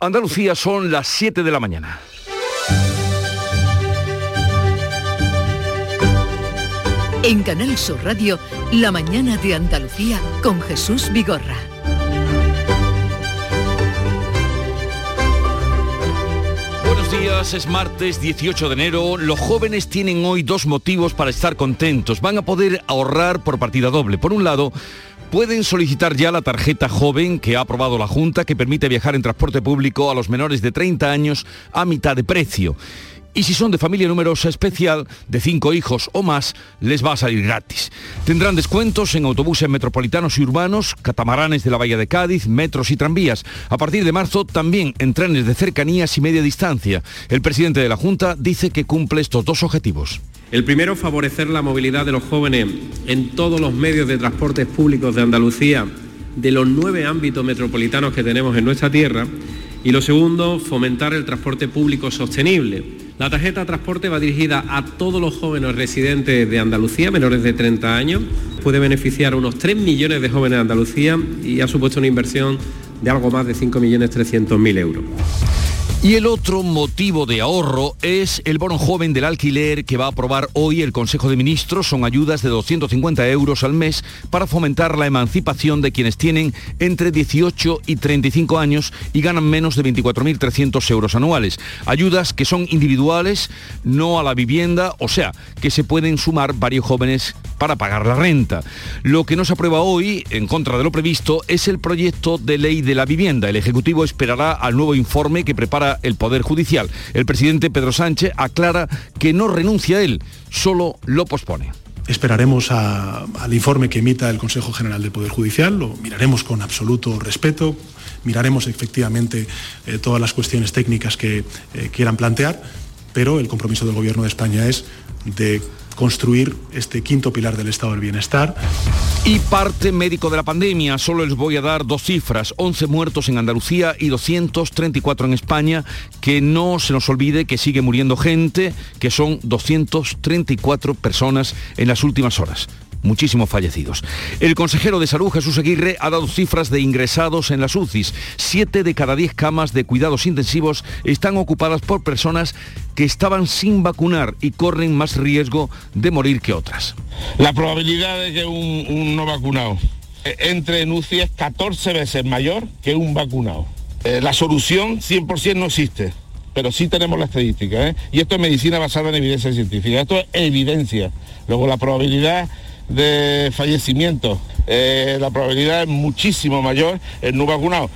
Andalucía son las 7 de la mañana. En Canal Sur Radio, La mañana de Andalucía con Jesús Vigorra. Buenos días, es martes 18 de enero. Los jóvenes tienen hoy dos motivos para estar contentos. Van a poder ahorrar por partida doble. Por un lado, pueden solicitar ya la tarjeta joven que ha aprobado la Junta que permite viajar en transporte público a los menores de 30 años a mitad de precio. Y si son de familia numerosa especial, de cinco hijos o más, les va a salir gratis. Tendrán descuentos en autobuses metropolitanos y urbanos, catamaranes de la Bahía de Cádiz, metros y tranvías. A partir de marzo, también en trenes de cercanías y media distancia. El presidente de la Junta dice que cumple estos dos objetivos. El primero, favorecer la movilidad de los jóvenes en todos los medios de transportes públicos de Andalucía, de los nueve ámbitos metropolitanos que tenemos en nuestra tierra. Y lo segundo, fomentar el transporte público sostenible la tarjeta de transporte va dirigida a todos los jóvenes residentes de Andalucía, menores de 30 años. Puede beneficiar a unos 3 millones de jóvenes de Andalucía y ha supuesto una inversión de algo más de 5.300.000 euros. Y el otro motivo de ahorro es el bono joven del alquiler que va a aprobar hoy el Consejo de Ministros. Son ayudas de 250 euros al mes para fomentar la emancipación de quienes tienen entre 18 y 35 años y ganan menos de 24.300 euros anuales. Ayudas que son individuales, no a la vivienda, o sea, que se pueden sumar varios jóvenes para pagar la renta. Lo que no se aprueba hoy, en contra de lo previsto, es el proyecto de ley de la vivienda. El Ejecutivo esperará al nuevo informe que prepara el Poder Judicial. El presidente Pedro Sánchez aclara que no renuncia a él, solo lo pospone. Esperaremos al informe que emita el Consejo General del Poder Judicial, lo miraremos con absoluto respeto, miraremos efectivamente eh, todas las cuestiones técnicas que eh, quieran plantear, pero el compromiso del Gobierno de España es de construir este quinto pilar del estado del bienestar. Y parte médico de la pandemia, solo les voy a dar dos cifras, 11 muertos en Andalucía y 234 en España, que no se nos olvide que sigue muriendo gente, que son 234 personas en las últimas horas muchísimos fallecidos. El consejero de salud, Jesús Aguirre, ha dado cifras de ingresados en las UCIs. Siete de cada diez camas de cuidados intensivos están ocupadas por personas que estaban sin vacunar y corren más riesgo de morir que otras. La probabilidad de que un, no vacunado entre en UCI es 14 veces mayor que un vacunado. Eh, la solución 100% no existe pero sí tenemos la estadística. ¿eh? Y esto es medicina basada en evidencia científica. Esto es evidencia. Luego la probabilidad de fallecimiento. Eh, la probabilidad es muchísimo mayor en no vacunado.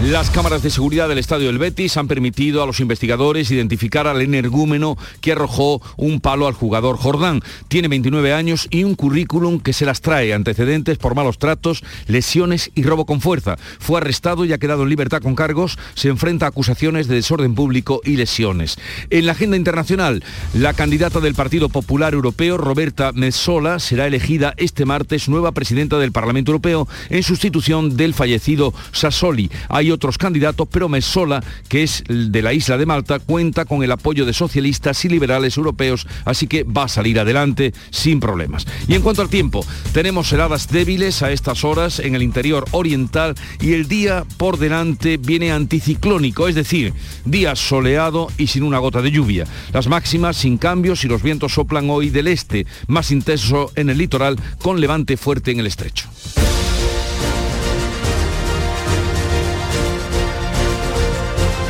Las cámaras de seguridad del estadio del Betis han permitido a los investigadores identificar al energúmeno que arrojó un palo al jugador Jordán. Tiene 29 años y un currículum que se las trae, antecedentes por malos tratos, lesiones y robo con fuerza. Fue arrestado y ha quedado en libertad con cargos. Se enfrenta a acusaciones de desorden público y lesiones. En la agenda internacional, la candidata del Partido Popular Europeo, Roberta Metsola, será elegida este martes nueva presidenta del Parlamento Europeo en sustitución del fallecido Sassoli. Hay otros candidatos, pero Mesola, que es de la isla de Malta, cuenta con el apoyo de socialistas y liberales europeos, así que va a salir adelante sin problemas. Y en cuanto al tiempo, tenemos heladas débiles a estas horas en el interior oriental y el día por delante viene anticiclónico, es decir, día soleado y sin una gota de lluvia. Las máximas sin cambios y los vientos soplan hoy del este, más intenso en el litoral, con levante fuerte en el estrecho.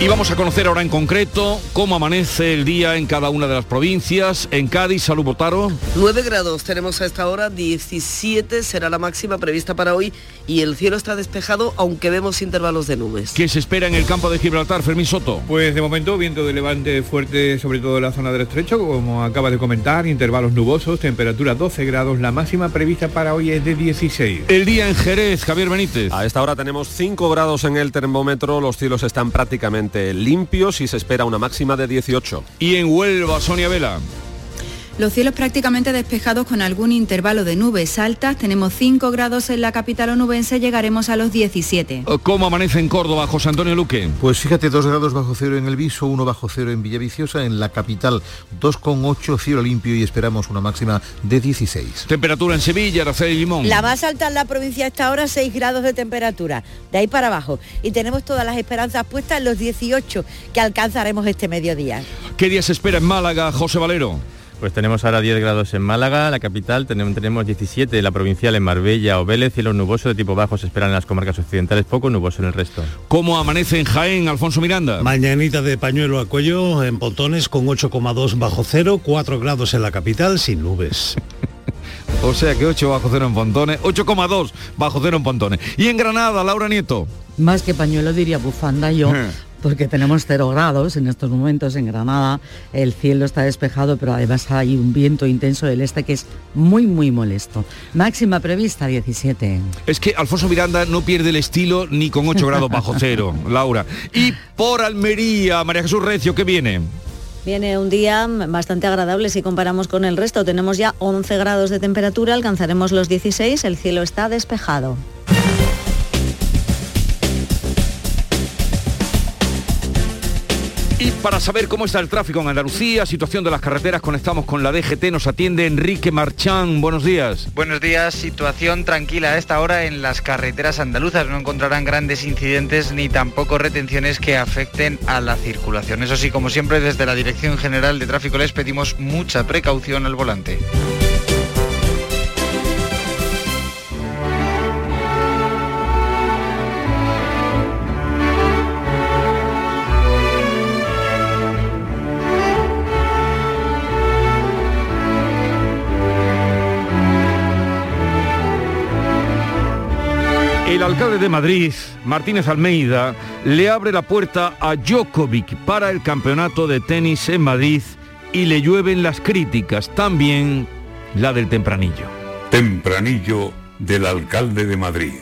Y vamos a conocer ahora en concreto cómo amanece el día en cada una de las provincias. En Cádiz, Salud Botaro. 9 grados tenemos a esta hora, 17 será la máxima prevista para hoy y el cielo está despejado aunque vemos intervalos de nubes. ¿Qué se espera en el campo de Gibraltar, Fermín Soto? Pues de momento viento de levante fuerte sobre todo en la zona del estrecho, como acaba de comentar, intervalos nubosos, temperatura 12 grados, la máxima prevista para hoy es de 16. El día en Jerez, Javier Benítez. A esta hora tenemos 5 grados en el termómetro, los cielos están prácticamente limpios y se espera una máxima de 18. Y en Huelva, Sonia Vela. Los cielos prácticamente despejados con algún intervalo de nubes altas. Tenemos 5 grados en la capital onubense, llegaremos a los 17. ¿Cómo amanece en Córdoba, José Antonio Luque? Pues fíjate, 2 grados bajo cero en el Viso, 1 bajo cero en Villaviciosa, en la capital 2,8 cielo limpio y esperamos una máxima de 16. Temperatura en Sevilla, Araceli Limón. La más alta en la provincia hasta ahora 6 grados de temperatura, de ahí para abajo. Y tenemos todas las esperanzas puestas en los 18 que alcanzaremos este mediodía. ¿Qué día se espera en Málaga, José Valero? Pues tenemos ahora 10 grados en Málaga, la capital, tenemos, tenemos 17 en la provincial en Marbella o Vélez, cielo nuboso de tipo bajo se esperan en las comarcas occidentales, poco nuboso en el resto. ¿Cómo amanece en Jaén, Alfonso Miranda? Mañanita de pañuelo a cuello en Pontones con 8,2 bajo cero, 4 grados en la capital sin nubes. o sea que 8 bajo cero en Pontones, 8,2 bajo cero en Pontones. Y en Granada, Laura Nieto. Más que pañuelo diría bufanda yo. Porque tenemos cero grados en estos momentos en Granada, el cielo está despejado, pero además hay un viento intenso del este que es muy, muy molesto. Máxima prevista 17. Es que Alfonso Miranda no pierde el estilo ni con 8 grados bajo cero, Laura. Y por Almería, María Jesús Recio, ¿qué viene? Viene un día bastante agradable si comparamos con el resto. Tenemos ya 11 grados de temperatura, alcanzaremos los 16, el cielo está despejado. Y para saber cómo está el tráfico en Andalucía, situación de las carreteras, conectamos con la DGT, nos atiende Enrique Marchán. Buenos días. Buenos días, situación tranquila a esta hora en las carreteras andaluzas. No encontrarán grandes incidentes ni tampoco retenciones que afecten a la circulación. Eso sí, como siempre, desde la Dirección General de Tráfico les pedimos mucha precaución al volante. El alcalde de Madrid, Martínez Almeida, le abre la puerta a Djokovic para el campeonato de tenis en Madrid y le llueven las críticas, también la del tempranillo. Tempranillo del alcalde de Madrid.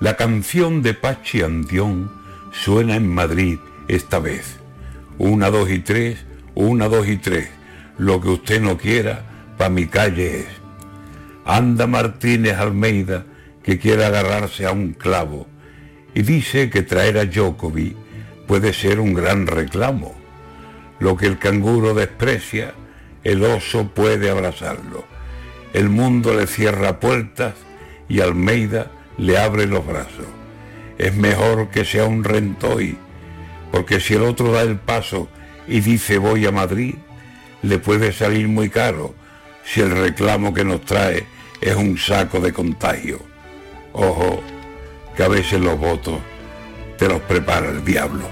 La canción de Pachi Andión suena en Madrid esta vez. Una, dos y tres, una, dos y tres. Lo que usted no quiera, pa' mi calle es. Anda Martínez Almeida que quiere agarrarse a un clavo y dice que traer a Djokovic puede ser un gran reclamo. Lo que el canguro desprecia, el oso puede abrazarlo. El mundo le cierra puertas y Almeida le abre los brazos. Es mejor que sea un rentoy, porque si el otro da el paso y dice voy a Madrid, le puede salir muy caro si el reclamo que nos trae es un saco de contagio. Ojo, que a veces los votos te los prepara el diablo.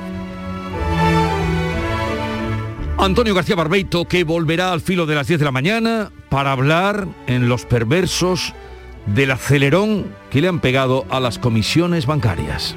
Antonio García Barbeito, que volverá al filo de las 10 de la mañana para hablar en Los Perversos del acelerón que le han pegado a las comisiones bancarias.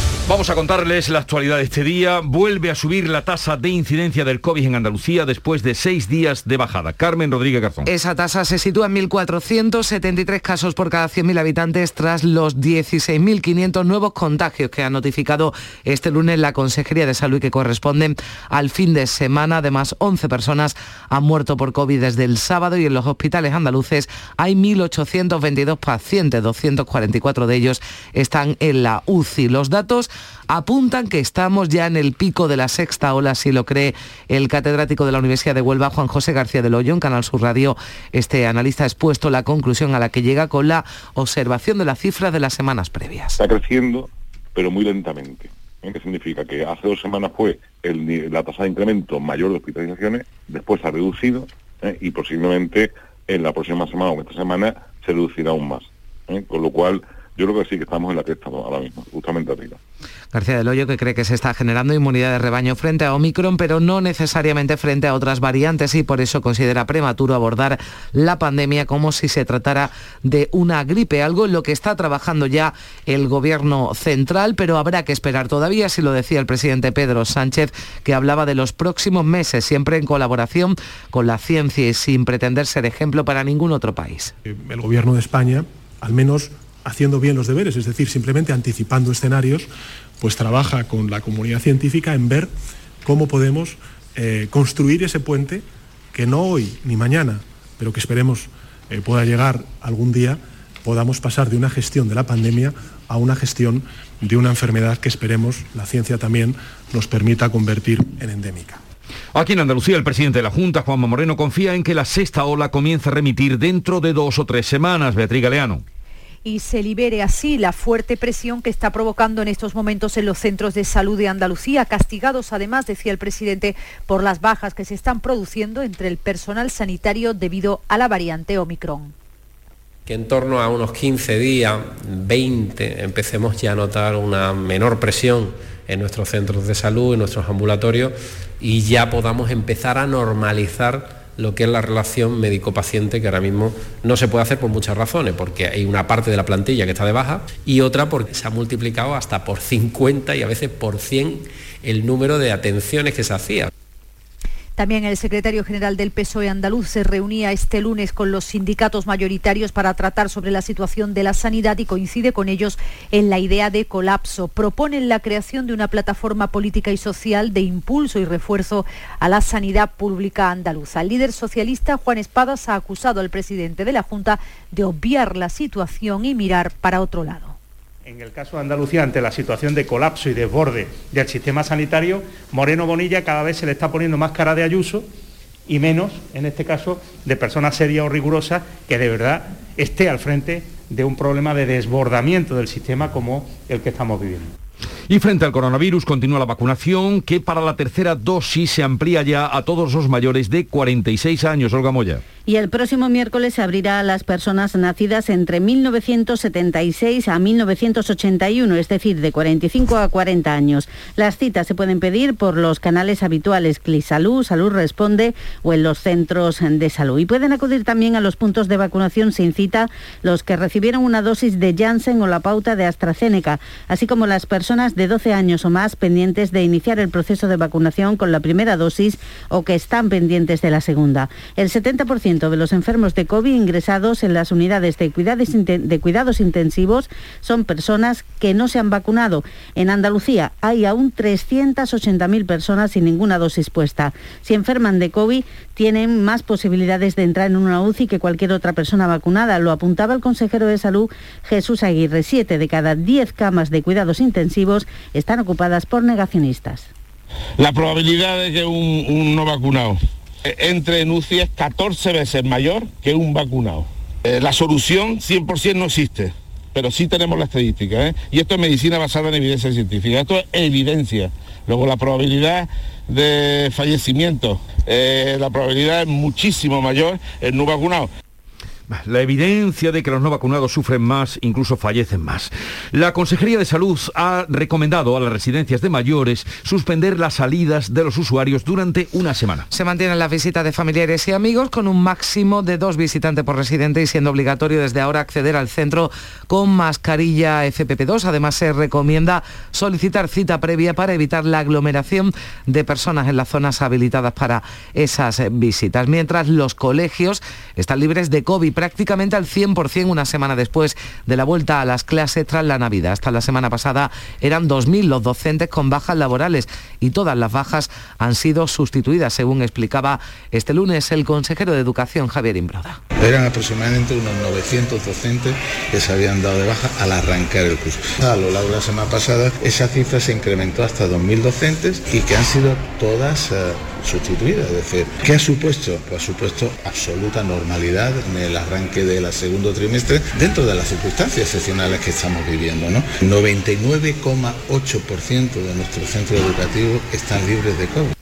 Vamos a contarles la actualidad de este día. Vuelve a subir la tasa de incidencia del COVID en Andalucía después de seis días de bajada. Carmen Rodríguez Garzón. Esa tasa se sitúa en 1.473 casos por cada 100.000 habitantes tras los 16.500 nuevos contagios que ha notificado este lunes la Consejería de Salud y que corresponden al fin de semana. Además, 11 personas han muerto por COVID desde el sábado y en los hospitales andaluces hay 1.822 pacientes, 244 de ellos están en la UCI. Los datos apuntan que estamos ya en el pico de la sexta ola, si lo cree el catedrático de la Universidad de Huelva, Juan José García del Hoyo, en Canal Sur Radio. Este analista ha expuesto la conclusión a la que llega con la observación de las cifras de las semanas previas. Está creciendo, pero muy lentamente. ¿eh? ¿Qué significa? Que hace dos semanas fue la tasa de incremento mayor de hospitalizaciones, después ha reducido ¿eh? y posiblemente en la próxima semana o esta semana se reducirá aún más. ¿eh? Con lo cual, yo creo que sí que estamos en la que estamos ahora mismo, justamente arriba. García del Hoyo, que cree que se está generando inmunidad de rebaño frente a Omicron, pero no necesariamente frente a otras variantes y por eso considera prematuro abordar la pandemia como si se tratara de una gripe, algo en lo que está trabajando ya el gobierno central, pero habrá que esperar todavía, si lo decía el presidente Pedro Sánchez, que hablaba de los próximos meses, siempre en colaboración con la ciencia y sin pretender ser ejemplo para ningún otro país. El gobierno de España, al menos haciendo bien los deberes, es decir, simplemente anticipando escenarios, pues trabaja con la comunidad científica en ver cómo podemos eh, construir ese puente que no hoy ni mañana, pero que esperemos eh, pueda llegar algún día, podamos pasar de una gestión de la pandemia a una gestión de una enfermedad que esperemos la ciencia también nos permita convertir en endémica. Aquí en Andalucía, el presidente de la Junta, Juanma Moreno, confía en que la sexta ola comience a remitir dentro de dos o tres semanas. Beatriz Galeano y se libere así la fuerte presión que está provocando en estos momentos en los centros de salud de Andalucía, castigados además, decía el presidente, por las bajas que se están produciendo entre el personal sanitario debido a la variante Omicron. Que en torno a unos 15 días, 20, empecemos ya a notar una menor presión en nuestros centros de salud, en nuestros ambulatorios y ya podamos empezar a normalizar lo que es la relación médico-paciente que ahora mismo no se puede hacer por muchas razones, porque hay una parte de la plantilla que está de baja y otra porque se ha multiplicado hasta por 50 y a veces por 100 el número de atenciones que se hacía. También el secretario general del PSOE andaluz se reunía este lunes con los sindicatos mayoritarios para tratar sobre la situación de la sanidad y coincide con ellos en la idea de colapso. Proponen la creación de una plataforma política y social de impulso y refuerzo a la sanidad pública andaluza. El líder socialista Juan Espadas ha acusado al presidente de la Junta de obviar la situación y mirar para otro lado. En el caso de Andalucía, ante la situación de colapso y desborde del sistema sanitario, Moreno Bonilla cada vez se le está poniendo más cara de Ayuso y menos, en este caso, de personas serias o rigurosas que de verdad esté al frente de un problema de desbordamiento del sistema como el que estamos viviendo. Y frente al coronavirus continúa la vacunación que para la tercera dosis se amplía ya a todos los mayores de 46 años. Olga Moya y el próximo miércoles se abrirá a las personas nacidas entre 1976 a 1981, es decir, de 45 a 40 años. Las citas se pueden pedir por los canales habituales CliSalud, Salud Responde o en los centros de salud. Y pueden acudir también a los puntos de vacunación sin cita los que recibieron una dosis de Janssen o la pauta de AstraZeneca, así como las personas de 12 años o más pendientes de iniciar el proceso de vacunación con la primera dosis o que están pendientes de la segunda. El 70% de los enfermos de COVID ingresados en las unidades de cuidados, de cuidados intensivos son personas que no se han vacunado. En Andalucía hay aún 380.000 personas sin ninguna dosis puesta. Si enferman de COVID, tienen más posibilidades de entrar en una UCI que cualquier otra persona vacunada. Lo apuntaba el consejero de salud Jesús Aguirre. Siete de cada diez camas de cuidados intensivos están ocupadas por negacionistas. La probabilidad de que un no vacunado entre en UCI es 14 veces mayor que un vacunado. Eh, la solución 100% no existe, pero sí tenemos la estadística. ¿eh? Y esto es medicina basada en evidencia científica. Esto es evidencia. Luego la probabilidad de fallecimiento, eh, la probabilidad es muchísimo mayor en no vacunado. La evidencia de que los no vacunados sufren más, incluso fallecen más. La Consejería de Salud ha recomendado a las residencias de mayores suspender las salidas de los usuarios durante una semana. Se mantienen las visitas de familiares y amigos con un máximo de dos visitantes por residente y siendo obligatorio desde ahora acceder al centro con mascarilla FPP2. Además, se recomienda solicitar cita previa para evitar la aglomeración de personas en las zonas habilitadas para esas visitas. Mientras los colegios están libres de COVID prácticamente al 100% una semana después de la vuelta a las clases tras la Navidad. Hasta la semana pasada eran 2.000 los docentes con bajas laborales y todas las bajas han sido sustituidas, según explicaba este lunes el consejero de Educación Javier Imbroda. Eran aproximadamente unos 900 docentes que se habían dado de baja al arrancar el curso. A lo largo de la semana pasada esa cifra se incrementó hasta 2.000 docentes y que han sido todas uh, sustituidas. Es decir, ¿qué ha supuesto? Pues ha supuesto absoluta normalidad en el arranque del segundo trimestre dentro de las circunstancias excepcionales que estamos viviendo. ¿no? 99,8% de nuestros centros educativos están libres de COVID.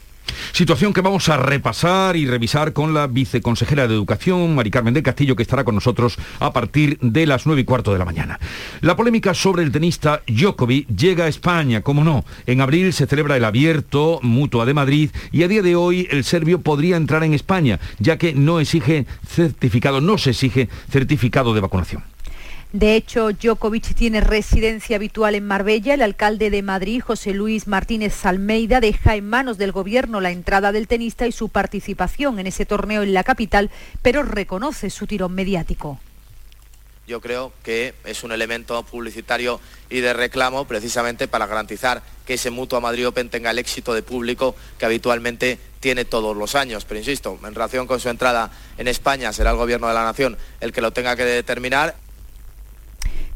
Situación que vamos a repasar y revisar con la viceconsejera de Educación, Mari Carmen del Castillo, que estará con nosotros a partir de las nueve y cuarto de la mañana. La polémica sobre el tenista Djokovic llega a España, como no. En abril se celebra el abierto Mutua de Madrid y a día de hoy el serbio podría entrar en España, ya que no exige certificado, no se exige certificado de vacunación. De hecho, Djokovic tiene residencia habitual en Marbella. El alcalde de Madrid, José Luis Martínez Almeida, deja en manos del gobierno la entrada del tenista y su participación en ese torneo en la capital, pero reconoce su tirón mediático. Yo creo que es un elemento publicitario y de reclamo precisamente para garantizar que ese Mutua Madrid Open tenga el éxito de público que habitualmente tiene todos los años. Pero insisto, en relación con su entrada en España será el Gobierno de la Nación el que lo tenga que determinar.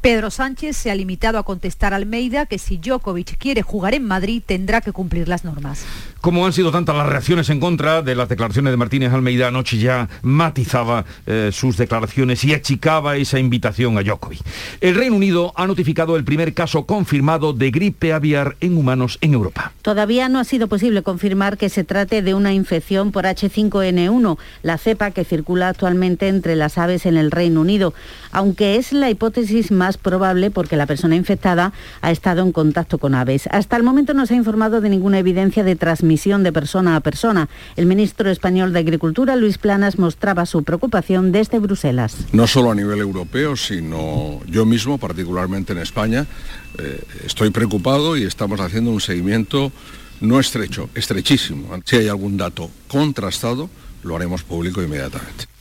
Pedro Sánchez se ha limitado a contestar a Almeida que si Djokovic quiere jugar en Madrid tendrá que cumplir las normas. Como han sido tantas las reacciones en contra de las declaraciones de Martínez Almeida, anoche ya matizaba eh, sus declaraciones y achicaba esa invitación a Djokovic. El Reino Unido ha notificado el primer caso confirmado de gripe aviar en humanos en Europa. Todavía no ha sido posible confirmar que se trate de una infección por H5N1, la cepa que circula actualmente entre las aves en el Reino Unido, aunque es la hipótesis más probable porque la persona infectada ha estado en contacto con aves. Hasta el momento no se ha informado de ninguna evidencia de transmisión de persona a persona. El ministro español de Agricultura, Luis Planas, mostraba su preocupación desde Bruselas. No solo a nivel europeo, sino yo mismo, particularmente en España, eh, estoy preocupado y estamos haciendo un seguimiento no estrecho, estrechísimo. Si hay algún dato contrastado, lo haremos público inmediatamente.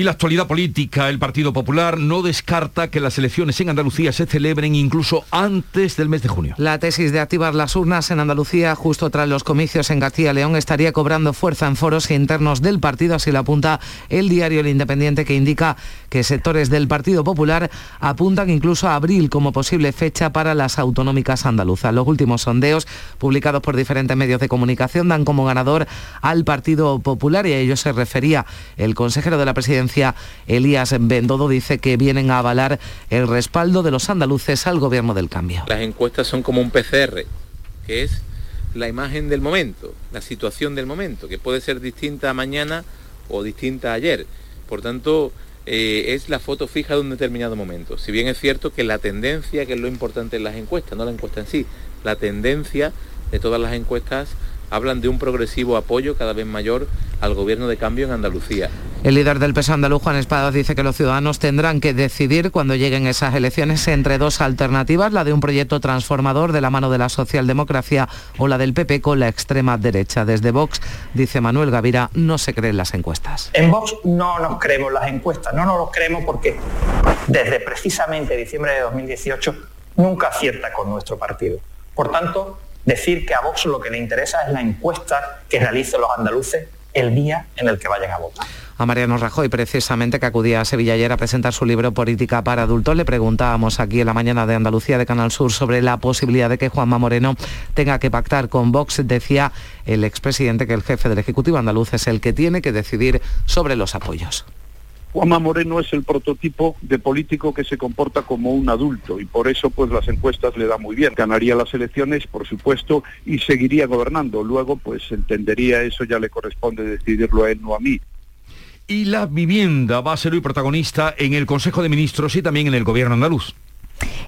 Y la actualidad política, el Partido Popular no descarta que las elecciones en Andalucía se celebren incluso antes del mes de junio. La tesis de activar las urnas en Andalucía justo tras los comicios en García León estaría cobrando fuerza en foros internos del partido, así lo apunta el diario El Independiente que indica que sectores del Partido Popular apuntan incluso a abril como posible fecha para las autonómicas andaluzas. Los últimos sondeos publicados por diferentes medios de comunicación dan como ganador al Partido Popular y a ello se refería el consejero de la presidencia Elías Bendodo dice que vienen a avalar el respaldo de los andaluces al gobierno del cambio. Las encuestas son como un PCR, que es la imagen del momento, la situación del momento, que puede ser distinta mañana o distinta ayer. Por tanto, eh, es la foto fija de un determinado momento. Si bien es cierto que la tendencia, que es lo importante en las encuestas, no la encuesta en sí, la tendencia de todas las encuestas hablan de un progresivo apoyo cada vez mayor al gobierno de cambio en Andalucía. El líder del PSOE andaluz, Juan Espadas, dice que los ciudadanos tendrán que decidir cuando lleguen esas elecciones entre dos alternativas, la de un proyecto transformador de la mano de la socialdemocracia o la del PP con la extrema derecha. Desde Vox, dice Manuel Gavira, no se creen las encuestas. En Vox no nos creemos las encuestas, no nos los creemos porque desde precisamente diciembre de 2018 nunca acierta con nuestro partido. Por tanto, decir que a Vox lo que le interesa es la encuesta que realicen los andaluces el día en el que vayan a votar. A Mariano Rajoy, precisamente, que acudía a Sevilla ayer a presentar su libro Política para Adultos, le preguntábamos aquí en la mañana de Andalucía de Canal Sur sobre la posibilidad de que Juanma Moreno tenga que pactar con Vox. Decía el expresidente que el jefe del Ejecutivo andaluz es el que tiene que decidir sobre los apoyos. Juanma Moreno es el prototipo de político que se comporta como un adulto y por eso pues las encuestas le da muy bien. Ganaría las elecciones, por supuesto, y seguiría gobernando. Luego pues entendería eso ya le corresponde decidirlo a él, no a mí. Y la vivienda va a ser hoy protagonista en el Consejo de Ministros y también en el Gobierno andaluz.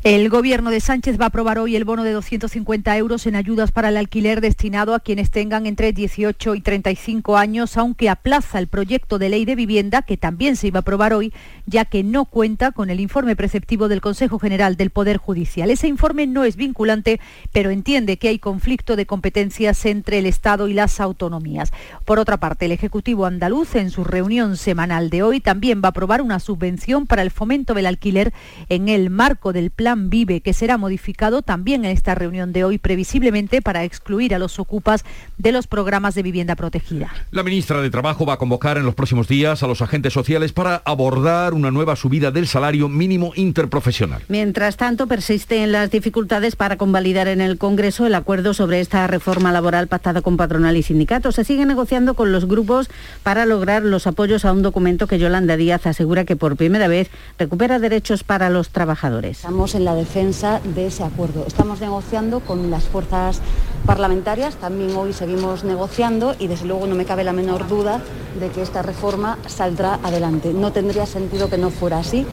El gobierno de Sánchez va a aprobar hoy el bono de 250 euros en ayudas para el alquiler destinado a quienes tengan entre 18 y 35 años, aunque aplaza el proyecto de ley de vivienda que también se iba a aprobar hoy, ya que no cuenta con el informe preceptivo del Consejo General del Poder Judicial. Ese informe no es vinculante, pero entiende que hay conflicto de competencias entre el Estado y las autonomías. Por otra parte, el Ejecutivo andaluz en su reunión semanal de hoy también va a aprobar una subvención para el fomento del alquiler en el marco del Plan Vive, que será modificado también en esta reunión de hoy, previsiblemente para excluir a los ocupas de los programas de vivienda protegida. La ministra de Trabajo va a convocar en los próximos días a los agentes sociales para abordar una nueva subida del salario mínimo interprofesional. Mientras tanto, persisten las dificultades para convalidar en el Congreso el acuerdo sobre esta reforma laboral pactada con patronal y sindicatos. Se sigue negociando con los grupos para lograr los apoyos a un documento que Yolanda Díaz asegura que por primera vez recupera derechos para los trabajadores. Estamos en la defensa de ese acuerdo. Estamos negociando con las fuerzas parlamentarias, también hoy seguimos negociando y desde luego no me cabe la menor duda de que esta reforma saldrá adelante. No tendría sentido que no fuera así.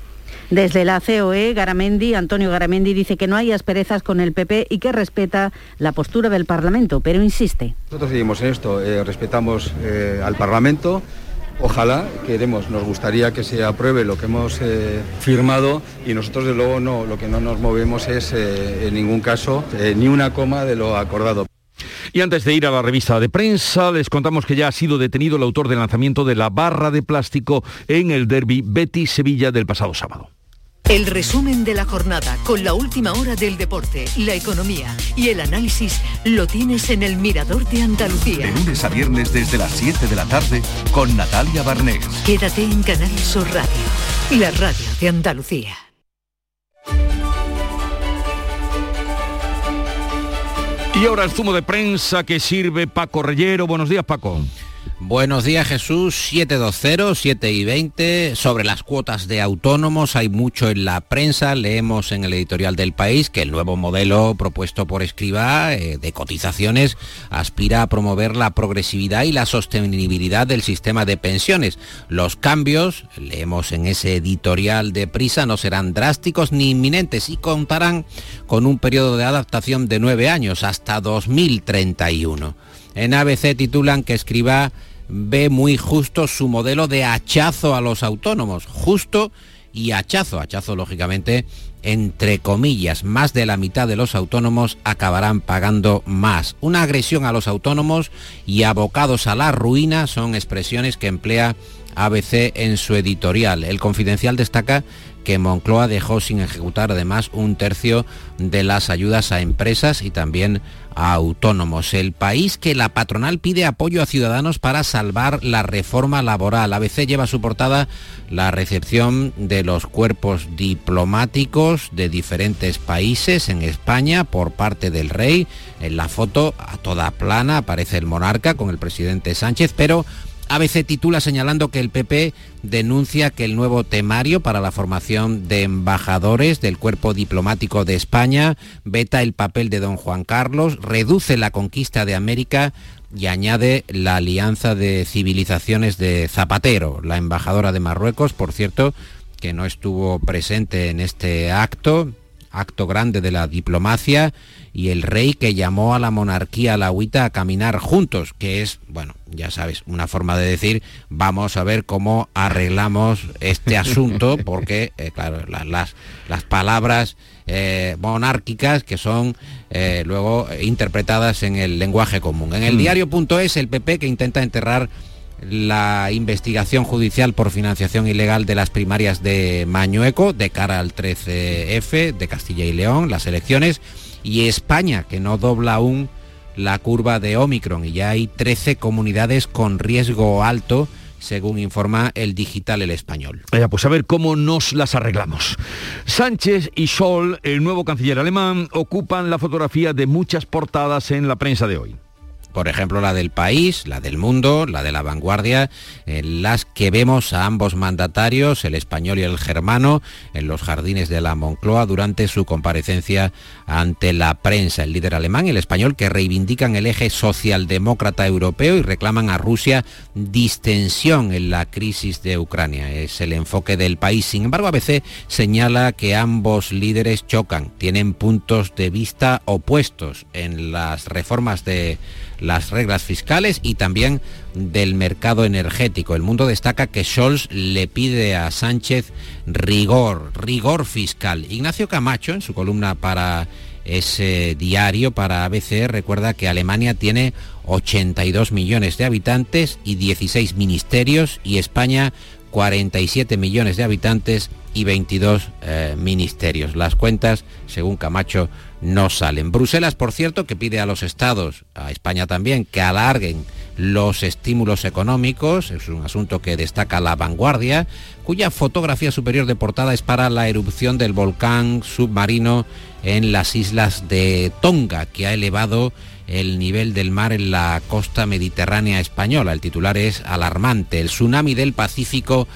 Desde la COE, Garamendi, Antonio Garamendi dice que no hay asperezas con el PP y que respeta la postura del Parlamento, pero insiste. Nosotros seguimos en esto, eh, respetamos eh, al Parlamento, Ojalá, queremos, nos gustaría que se apruebe lo que hemos eh, firmado y nosotros de luego no, lo que no nos movemos es eh, en ningún caso eh, ni una coma de lo acordado. Y antes de ir a la revista de prensa, les contamos que ya ha sido detenido el autor del lanzamiento de la barra de plástico en el derby Betis-Sevilla del pasado sábado. El resumen de la jornada con la última hora del deporte, la economía y el análisis lo tienes en el Mirador de Andalucía. De lunes a viernes desde las 7 de la tarde con Natalia Barnés. Quédate en Canal Sur Radio, la radio de Andalucía. Y ahora el zumo de prensa que sirve Paco Reyero. Buenos días, Paco. Buenos días Jesús, 720, 7 y 20. Sobre las cuotas de autónomos hay mucho en la prensa. Leemos en el editorial del país que el nuevo modelo propuesto por Escriba eh, de cotizaciones aspira a promover la progresividad y la sostenibilidad del sistema de pensiones. Los cambios, leemos en ese editorial de prisa, no serán drásticos ni inminentes y contarán con un periodo de adaptación de nueve años hasta 2031. En ABC titulan que Escriba ve muy justo su modelo de hachazo a los autónomos. Justo y hachazo. Hachazo, lógicamente, entre comillas, más de la mitad de los autónomos acabarán pagando más. Una agresión a los autónomos y abocados a la ruina son expresiones que emplea ABC en su editorial. El Confidencial destaca que Moncloa dejó sin ejecutar además un tercio de las ayudas a empresas y también a autónomos. El país que la patronal pide apoyo a ciudadanos para salvar la reforma laboral. ABC lleva su portada la recepción de los cuerpos diplomáticos de diferentes países en España por parte del rey. En la foto a toda plana aparece el monarca con el presidente Sánchez, pero ABC titula señalando que el PP denuncia que el nuevo temario para la formación de embajadores del cuerpo diplomático de España veta el papel de don Juan Carlos, reduce la conquista de América y añade la alianza de civilizaciones de Zapatero, la embajadora de Marruecos, por cierto, que no estuvo presente en este acto, acto grande de la diplomacia, y el rey que llamó a la monarquía alauita a caminar juntos, que es, bueno, ya sabes, una forma de decir, vamos a ver cómo arreglamos este asunto, porque, eh, claro, las, las palabras eh, monárquicas que son eh, luego interpretadas en el lenguaje común. En el mm. diario.es, el PP que intenta enterrar la investigación judicial por financiación ilegal de las primarias de Mañueco de cara al 13F de Castilla y León, las elecciones, y España, que no dobla aún la curva de Omicron y ya hay 13 comunidades con riesgo alto según informa el digital El Español. pues a ver cómo nos las arreglamos. Sánchez y Scholl, el nuevo canciller alemán, ocupan la fotografía de muchas portadas en la prensa de hoy. Por ejemplo la del país, la del mundo, la de la vanguardia, en las que vemos a ambos mandatarios, el español y el germano, en los jardines de la Moncloa durante su comparecencia ante la prensa. El líder alemán y el español que reivindican el eje socialdemócrata europeo y reclaman a Rusia distensión en la crisis de Ucrania. Es el enfoque del país. Sin embargo, ABC señala que ambos líderes chocan, tienen puntos de vista opuestos en las reformas de las reglas fiscales y también del mercado energético. El mundo destaca que Scholz le pide a Sánchez rigor, rigor fiscal. Ignacio Camacho, en su columna para ese diario, para ABC, recuerda que Alemania tiene 82 millones de habitantes y 16 ministerios y España 47 millones de habitantes y 22 eh, ministerios. Las cuentas, según Camacho, no salen. Bruselas, por cierto, que pide a los estados, a España también, que alarguen los estímulos económicos, es un asunto que destaca la vanguardia, cuya fotografía superior de portada es para la erupción del volcán submarino en las islas de Tonga, que ha elevado el nivel del mar en la costa mediterránea española. El titular es alarmante. El tsunami del Pacífico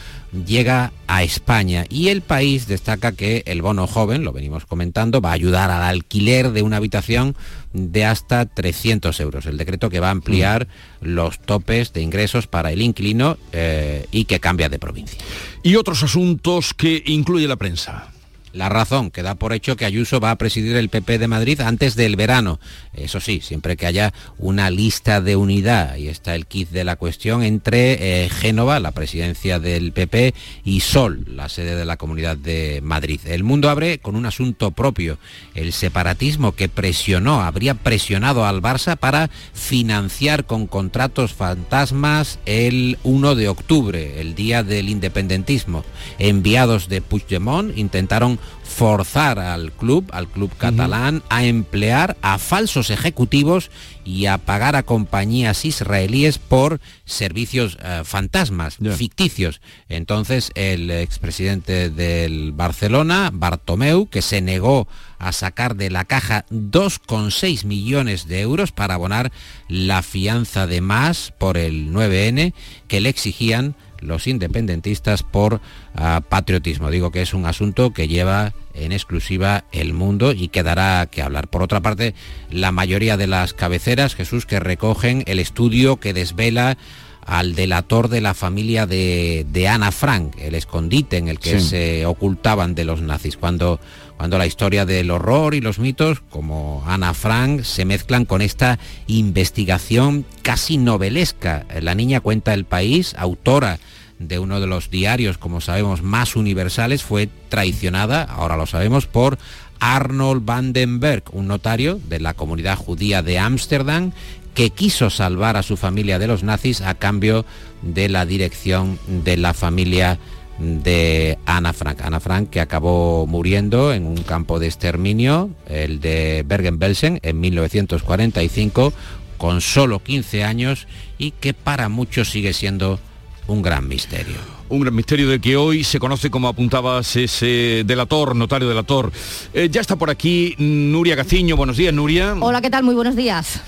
llega a España y el país destaca que el bono joven, lo venimos comentando, va a ayudar al alquiler de una habitación de hasta 300 euros. El decreto que va a ampliar los topes de ingresos para el inquilino eh, y que cambia de provincia. Y otros asuntos que incluye la prensa. La razón que da por hecho que Ayuso va a presidir el PP de Madrid antes del verano. Eso sí, siempre que haya una lista de unidad, y está el kit de la cuestión, entre eh, Génova, la presidencia del PP, y Sol, la sede de la Comunidad de Madrid. El mundo abre con un asunto propio, el separatismo que presionó, habría presionado al Barça para financiar con contratos fantasmas el 1 de octubre, el día del independentismo. Enviados de Puigdemont intentaron forzar al club, al club catalán, a emplear a falsos ejecutivos y a pagar a compañías israelíes por servicios eh, fantasmas, ficticios. Entonces el expresidente del Barcelona, Bartomeu, que se negó a sacar de la caja 2,6 millones de euros para abonar la fianza de más por el 9N que le exigían los independentistas por ah, patriotismo. Digo que es un asunto que lleva en exclusiva el mundo y que dará que hablar. Por otra parte, la mayoría de las cabeceras, Jesús, que recogen el estudio que desvela al delator de la familia de, Ana Frank, el escondite en el que se ocultaban de los nazis, cuando, cuando la historia del horror y los mitos, como Ana Frank, se mezclan con esta investigación casi novelesca. La niña cuenta el país, autora de uno de los diarios, como sabemos, más universales, fue traicionada, ahora lo sabemos, por Arnold Vandenberg, un notario de la comunidad judía de Ámsterdam, que quiso salvar a su familia de los nazis a cambio de la dirección de la familia de Ana Frank. Ana Frank que acabó muriendo en un campo de exterminio, el de Bergen-Belsen, en 1945, con solo 15 años y que para muchos sigue siendo un gran misterio. Un gran misterio del que hoy se conoce como apuntabas ese delator, notario delator. Eh, ya está por aquí Nuria Gaciño. Buenos días, Nuria. Hola, ¿qué tal? Muy buenos días.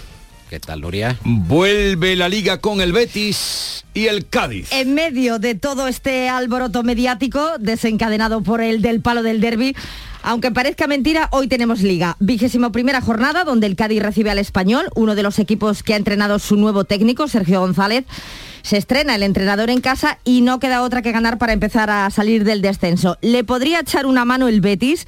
¿Qué tal, Nuria? Vuelve la liga con el Betis y el Cádiz. En medio de todo este alboroto mediático desencadenado por el del palo del derby, aunque parezca mentira, hoy tenemos liga. Vigésimo primera jornada donde el Cádiz recibe al español, uno de los equipos que ha entrenado su nuevo técnico, Sergio González. Se estrena el entrenador en casa y no queda otra que ganar para empezar a salir del descenso. ¿Le podría echar una mano el Betis?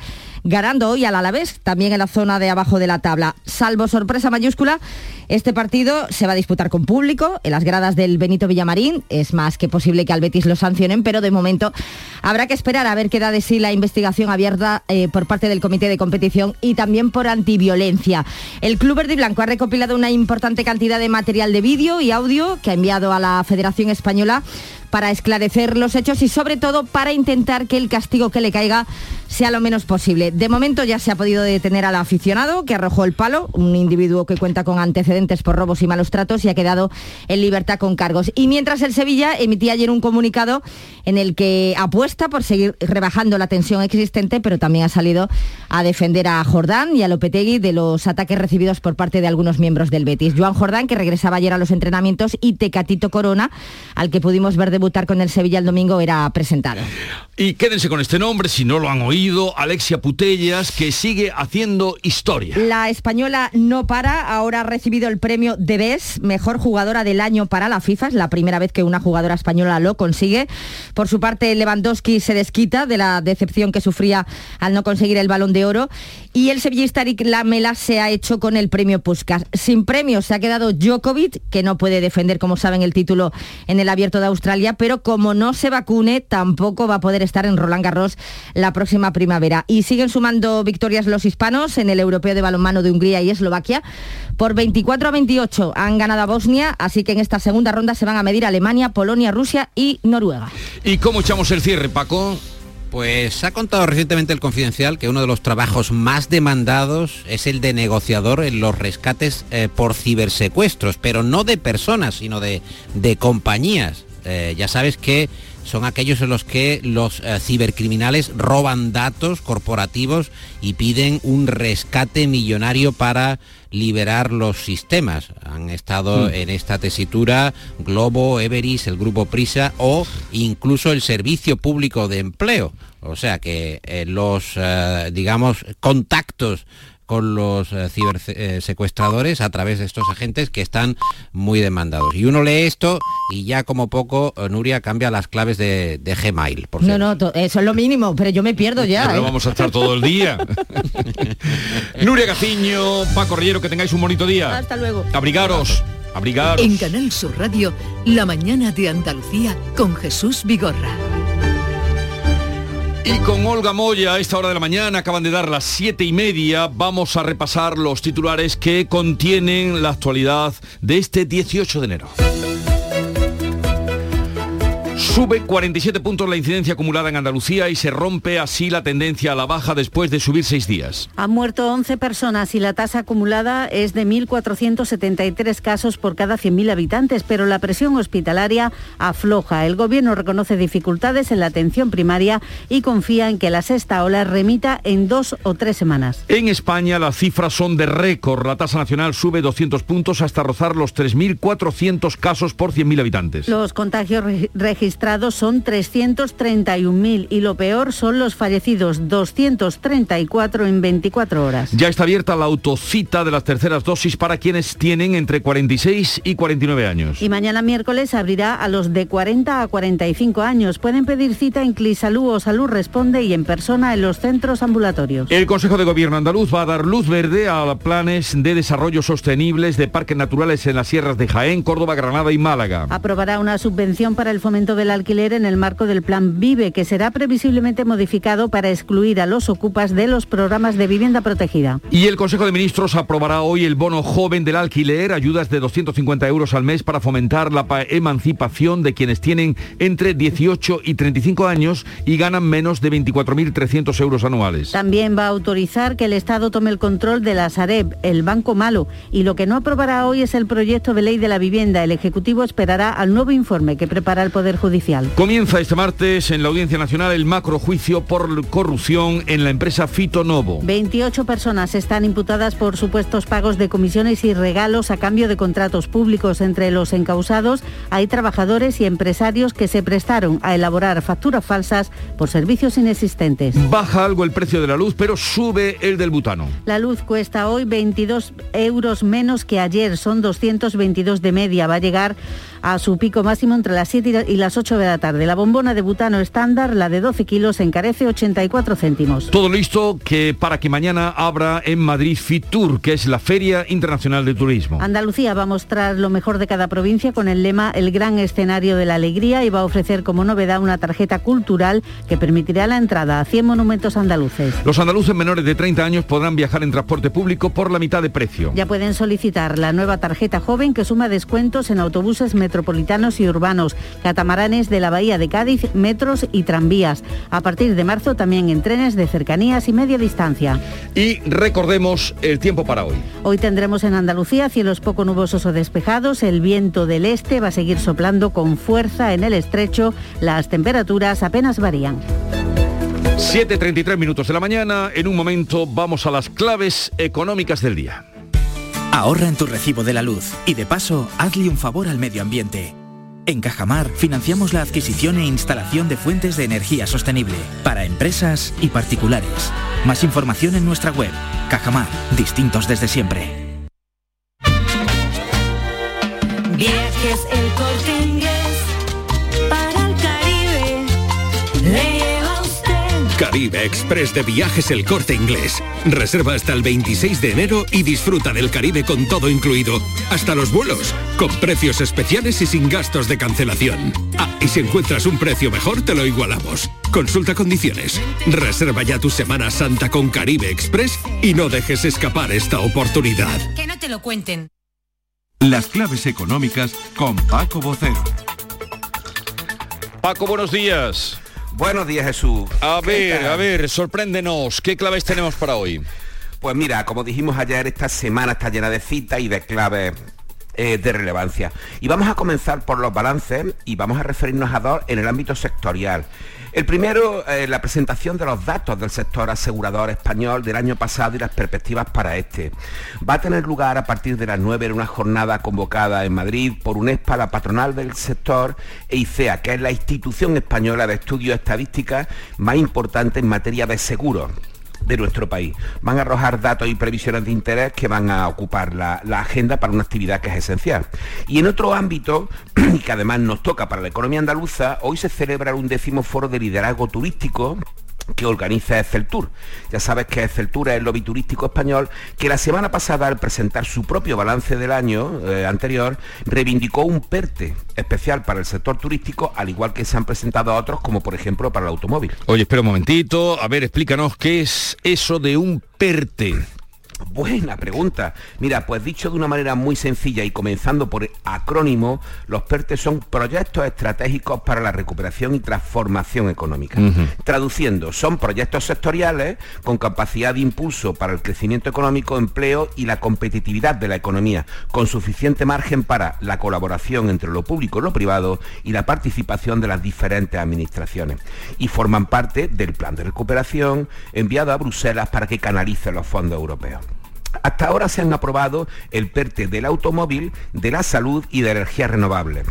Ganando hoy al Alavés, también en la zona de abajo de la tabla. Salvo sorpresa mayúscula, este partido se va a disputar con público en las gradas del Benito Villamarín. Es más que posible que al Betis lo sancionen, pero de momento habrá que esperar a ver qué da de sí la investigación abierta eh, por parte del Comité de Competición y también por antiviolencia. El Club Verde y Blanco ha recopilado una importante cantidad de material de vídeo y audio que ha enviado a la Federación Española para esclarecer los hechos y sobre todo para intentar que el castigo que le caiga sea lo menos posible. De momento ya se ha podido detener al aficionado que arrojó el palo, un individuo que cuenta con antecedentes por robos y malos tratos y ha quedado en libertad con cargos. Y mientras el Sevilla emitía ayer un comunicado en el que apuesta por seguir rebajando la tensión existente, pero también ha salido a defender a Jordán y a Lopetegui de los ataques recibidos por parte de algunos miembros del Betis. Joan Jordán, que regresaba ayer a los entrenamientos, y Tecatito Corona, al que pudimos ver debutar con el Sevilla el domingo, era presentado. Y quédense con este nombre, si no lo han oído, Alexia Putellas, que sigue haciendo historia. La española no para, ahora ha recibido el premio de BES, mejor jugadora del año para la FIFA, es la primera vez que una jugadora española lo consigue. Por su parte, Lewandowski se desquita de la decepción que sufría al no conseguir el balón de oro y el sevillista Eric Lamela se ha hecho con el premio Puskas. Sin premio se ha quedado Djokovic, que no puede defender, como saben, el título en el abierto de Australia, pero como no se vacune, tampoco va a poder estar en Roland Garros la próxima primavera. Y siguen sumando victorias los hispanos en el europeo de balonmano de Hungría y Eslovaquia. Por 24 a 28 han ganado a Bosnia, así que en esta segunda ronda se van a medir Alemania, Polonia, Rusia y Noruega. ¿Y cómo echamos el cierre, Paco? Pues ha contado recientemente el Confidencial que uno de los trabajos más demandados es el de negociador en los rescates eh, por cibersecuestros, pero no de personas, sino de, de compañías. Eh, ya sabes que son aquellos en los que los eh, cibercriminales roban datos corporativos y piden un rescate millonario para liberar los sistemas. Han estado Mm. en esta tesitura Globo, Everis, el Grupo Prisa o incluso el Servicio Público de Empleo. O sea que eh, los, eh, digamos, contactos con los eh, cibersecuestradores a través de estos agentes que están muy demandados. Y uno lee esto y ya como poco eh, Nuria cambia las claves de, de Gmail. Por No, no, eso es lo mínimo, pero yo me pierdo ya. Pero ¿eh? no vamos a estar todo el día. Nuria Gaciño, Paco Rillero, que tengáis un bonito día. Hasta luego. Abrigaros, abrigaros. En Canal Sur Radio, La mañana de Andalucía con Jesús Vigorra. Y con Olga Moya a esta hora de la mañana, acaban de dar las siete y media, vamos a repasar los titulares que contienen la actualidad de este 18 de enero. Sube 47 puntos la incidencia acumulada en Andalucía y se rompe así la tendencia a la baja después de subir seis días. Han muerto 11 personas y la tasa acumulada es de 1.473 casos por cada 100.000 habitantes, pero la presión hospitalaria afloja. El Gobierno reconoce dificultades en la atención primaria y confía en que la sexta ola remita en dos o tres semanas. En España las cifras son de récord. La tasa nacional sube 200 puntos hasta rozar los 3.400 casos por 100.000 habitantes. Los contagios re- registrados son 331.000 y lo peor son los fallecidos, 234 en 24 horas. Ya está abierta la autocita de las terceras dosis para quienes tienen entre 46 y 49 años. Y mañana miércoles abrirá a los de 40 a 45 años. Pueden pedir cita en Clisalú o Salud Responde y en persona en los centros ambulatorios. El Consejo de Gobierno andaluz va a dar luz verde a planes de desarrollo sostenibles de parques naturales en las sierras de Jaén, Córdoba, Granada y Málaga. Aprobará una subvención para el fomento del alquiler en el marco del Plan Vive, que será previsiblemente modificado para excluir a los ocupas de los programas de vivienda protegida. Y el Consejo de Ministros aprobará hoy el bono joven del alquiler, ayudas de 250 euros al mes para fomentar la pa- emancipación de quienes tienen entre 18 y 35 años y ganan menos de 24.300 euros anuales. También va a autorizar que el Estado tome el control de la Sareb, el Banco Malo, y lo que no aprobará hoy es el proyecto de ley de la vivienda. El Ejecutivo esperará al nuevo informe que prepara el Poder Judicial. Comienza este martes en la Audiencia Nacional el macrojuicio por corrupción en la empresa Fito Novo. 28 personas están imputadas por supuestos pagos de comisiones y regalos a cambio de contratos públicos. Entre los encausados hay trabajadores y empresarios que se prestaron a elaborar facturas falsas por servicios inexistentes. Baja algo el precio de la luz, pero sube el del butano. La luz cuesta hoy 22 euros menos que ayer, son 222 de media. Va a llegar a su pico máximo entre las 7 y las 8 de la tarde. La bombona de butano estándar, la de 12 kilos, encarece 84 céntimos. Todo listo que para que mañana abra en Madrid Fitur, que es la Feria Internacional de Turismo. Andalucía va a mostrar lo mejor de cada provincia con el lema El gran escenario de la alegría y va a ofrecer como novedad una tarjeta cultural que permitirá la entrada a 100 monumentos andaluces. Los andaluces menores de 30 años podrán viajar en transporte público por la mitad de precio. Ya pueden solicitar la nueva tarjeta joven que suma descuentos en autobuses, metro metropolitanos y urbanos, catamaranes de la Bahía de Cádiz, metros y tranvías. A partir de marzo también en trenes de cercanías y media distancia. Y recordemos el tiempo para hoy. Hoy tendremos en Andalucía cielos poco nubosos o despejados, el viento del este va a seguir soplando con fuerza en el estrecho, las temperaturas apenas varían. 7.33 minutos de la mañana, en un momento vamos a las claves económicas del día. Ahorra en tu recibo de la luz y de paso hazle un favor al medio ambiente. En Cajamar financiamos la adquisición e instalación de fuentes de energía sostenible para empresas y particulares. Más información en nuestra web. Cajamar, distintos desde siempre. Caribe Express de Viajes El Corte Inglés. Reserva hasta el 26 de enero y disfruta del Caribe con todo incluido, hasta los vuelos, con precios especiales y sin gastos de cancelación. Ah, y si encuentras un precio mejor, te lo igualamos. Consulta condiciones. Reserva ya tu Semana Santa con Caribe Express y no dejes escapar esta oportunidad. Que no te lo cuenten. Las claves económicas con Paco Bocero. Paco, buenos días. Buenos días, Jesús. A ¿Qué ver, tal? a ver, sorpréndenos. ¿Qué claves tenemos para hoy? Pues mira, como dijimos ayer, esta semana está llena de citas y de claves eh, de relevancia. Y vamos a comenzar por los balances y vamos a referirnos a dos en el ámbito sectorial. El primero, eh, la presentación de los datos del sector asegurador español del año pasado y las perspectivas para este. Va a tener lugar a partir de las 9 en una jornada convocada en Madrid por UNESPA, la patronal del sector, e ICEA, que es la institución española de estudios estadísticas más importante en materia de seguros de nuestro país. Van a arrojar datos y previsiones de interés que van a ocupar la, la agenda para una actividad que es esencial. Y en otro ámbito, y que además nos toca para la economía andaluza, hoy se celebra un décimo foro de liderazgo turístico que organiza Eceltur. Ya sabes que Eceltur es el lobby turístico español que la semana pasada al presentar su propio balance del año eh, anterior reivindicó un PERTE especial para el sector turístico al igual que se han presentado otros como por ejemplo para el automóvil. Oye, espera un momentito. A ver, explícanos qué es eso de un PERTE. Buena pregunta. Mira, pues dicho de una manera muy sencilla y comenzando por acrónimo, los PERTE son proyectos estratégicos para la recuperación y transformación económica. Traduciendo, son proyectos sectoriales con capacidad de impulso para el crecimiento económico, empleo y la competitividad de la economía, con suficiente margen para la colaboración entre lo público y lo privado y la participación de las diferentes administraciones. Y forman parte del plan de recuperación enviado a Bruselas para que canalice los fondos europeos. Hasta ahora se han aprobado el PERTE del automóvil, de la salud y de energías renovables.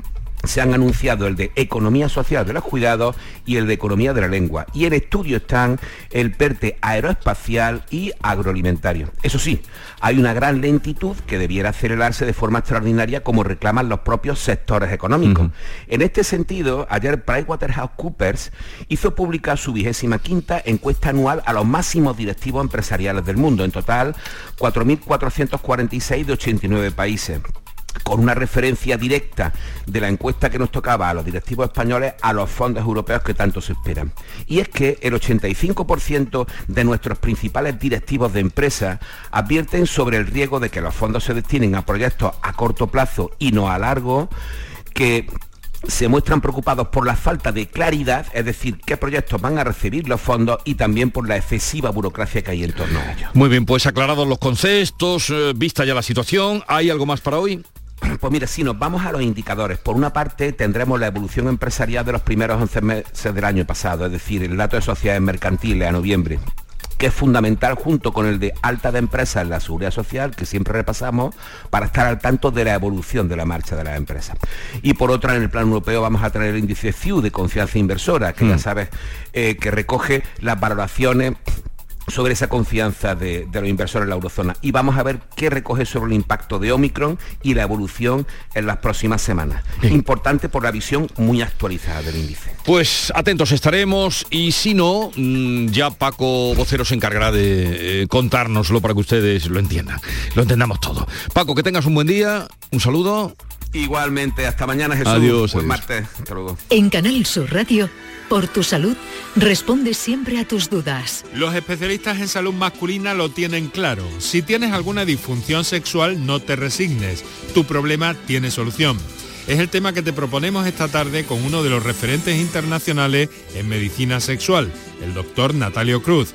Se han anunciado el de Economía Social de los Cuidados y el de Economía de la Lengua. Y en estudio están el PERTE aeroespacial y agroalimentario. Eso sí, hay una gran lentitud que debiera acelerarse de forma extraordinaria como reclaman los propios sectores económicos. En este sentido, ayer PricewaterhouseCoopers hizo pública su vigésima quinta encuesta anual a los máximos directivos empresariales del mundo. En total, 4.446 de 89 países con una referencia directa de la encuesta que nos tocaba a los directivos españoles a los fondos europeos que tanto se esperan. Y es que el 85% de nuestros principales directivos de empresas advierten sobre el riesgo de que los fondos se destinen a proyectos a corto plazo y no a largo, que se muestran preocupados por la falta de claridad, es decir, qué proyectos van a recibir los fondos y también por la excesiva burocracia que hay en torno a ellos. Muy bien, pues aclarados los conceptos, eh, vista ya la situación, ¿hay algo más para hoy? Pues mira, si nos vamos a los indicadores, por una parte tendremos la evolución empresarial de los primeros 11 meses del año pasado, es decir, el dato de sociedades mercantiles a noviembre que es fundamental junto con el de alta de empresas en la seguridad social, que siempre repasamos, para estar al tanto de la evolución de la marcha de las empresas. Y por otra, en el plan europeo vamos a tener el índice CIU de confianza inversora, que ya sabes eh, que recoge las valoraciones sobre esa confianza de, de, los inversores en la eurozona y vamos a ver qué recoge sobre el impacto de Omicron y la evolución en las próximas semanas. Importante por la visión muy actualizada del índice. Pues atentos estaremos y si no, mmm, ya Paco Vocero se encargará de eh, contárnoslo para que ustedes lo entiendan, lo entendamos todo. Paco, que tengas un buen día, un saludo. Igualmente, hasta mañana Jesús. Adiós. Buen adiós. martes. Hasta luego. En Canal Sur Radio, por tu salud, responde siempre a tus dudas. Los especialistas en salud masculina lo tienen claro. Si tienes alguna disfunción sexual, no te resignes. Tu problema tiene solución. es el tema que te proponemos esta tarde con uno de los referentes internacionales en medicina sexual, el doctor Natalio Cruz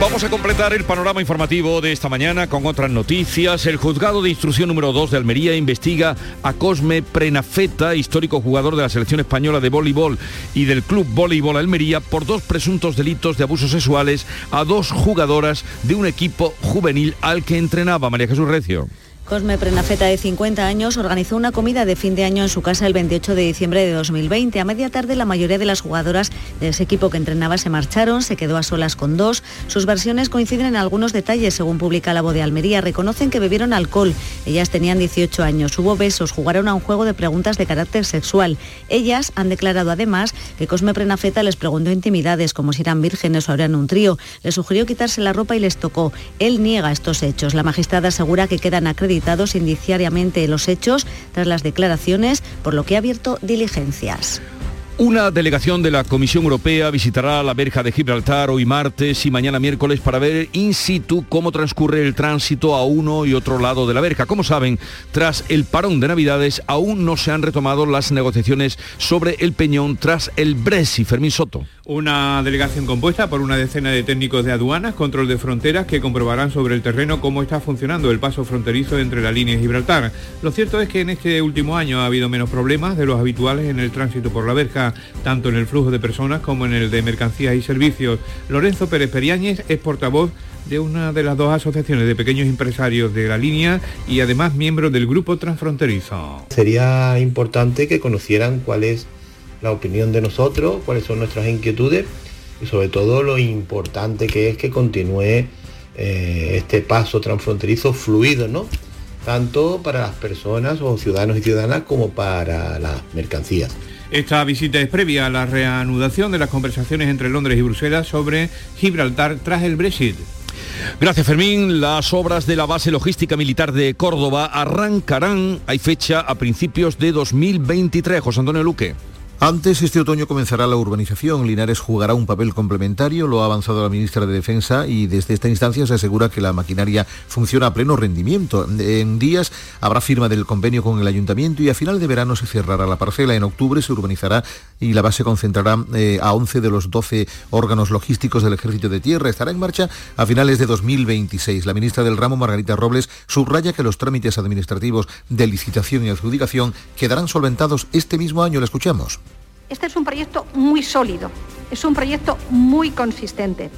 Vamos a completar el panorama informativo de esta mañana con otras noticias. El juzgado de instrucción número 2 de Almería investiga a Cosme Prenafeta, histórico jugador de la selección española de voleibol y del Club Voleibol Almería, por dos presuntos delitos de abusos sexuales a dos jugadoras de un equipo juvenil al que entrenaba María Jesús Recio. Cosme Prenafeta, de 50 años, organizó una comida de fin de año en su casa el 28 de diciembre de 2020. A media tarde, la mayoría de las jugadoras de ese equipo que entrenaba se marcharon, se quedó a solas con dos. Sus versiones coinciden en algunos detalles, según publica la voz de Almería. Reconocen que bebieron alcohol. Ellas tenían 18 años. Hubo besos, jugaron a un juego de preguntas de carácter sexual. Ellas han declarado además que Cosme Prenafeta les preguntó intimidades, como si eran vírgenes o eran un trío. Les sugirió quitarse la ropa y les tocó. Él niega estos hechos. La magistrada asegura que quedan acreditados indiciariamente los hechos tras las declaraciones, por lo que ha abierto diligencias. Una delegación de la Comisión Europea visitará la verja de Gibraltar hoy martes y mañana miércoles para ver in situ cómo transcurre el tránsito a uno y otro lado de la verja. Como saben, tras el parón de Navidades aún no se han retomado las negociaciones sobre el peñón tras el Brexit. Fermín Soto. Una delegación compuesta por una decena de técnicos de aduanas, control de fronteras que comprobarán sobre el terreno cómo está funcionando el paso fronterizo entre la línea y Gibraltar. Lo cierto es que en este último año ha habido menos problemas de los habituales en el tránsito por la verja, tanto en el flujo de personas como en el de mercancías y servicios. Lorenzo Pérez Periáñez es portavoz de una de las dos asociaciones de pequeños empresarios de la línea y además miembro del grupo transfronterizo. Sería importante que conocieran cuál es la opinión de nosotros, cuáles son nuestras inquietudes y sobre todo lo importante que es que continúe eh, este paso transfronterizo fluido, ¿no? Tanto para las personas o ciudadanos y ciudadanas como para las mercancías. Esta visita es previa a la reanudación de las conversaciones entre Londres y Bruselas sobre Gibraltar tras el Brexit. Gracias Fermín. Las obras de la base logística militar de Córdoba arrancarán, hay fecha, a principios de 2023. José Antonio Luque. Antes, este otoño comenzará la urbanización. Linares jugará un papel complementario, lo ha avanzado la ministra de Defensa y desde esta instancia se asegura que la maquinaria funciona a pleno rendimiento. En días habrá firma del convenio con el ayuntamiento y a final de verano se cerrará la parcela. En octubre se urbanizará y la base concentrará eh, a 11 de los 12 órganos logísticos del Ejército de Tierra. Estará en marcha a finales de 2026. La ministra del ramo, Margarita Robles, subraya que los trámites administrativos de licitación y adjudicación quedarán solventados este mismo año. Le escuchamos. Este es un proyecto muy sólido, es un proyecto muy consistente.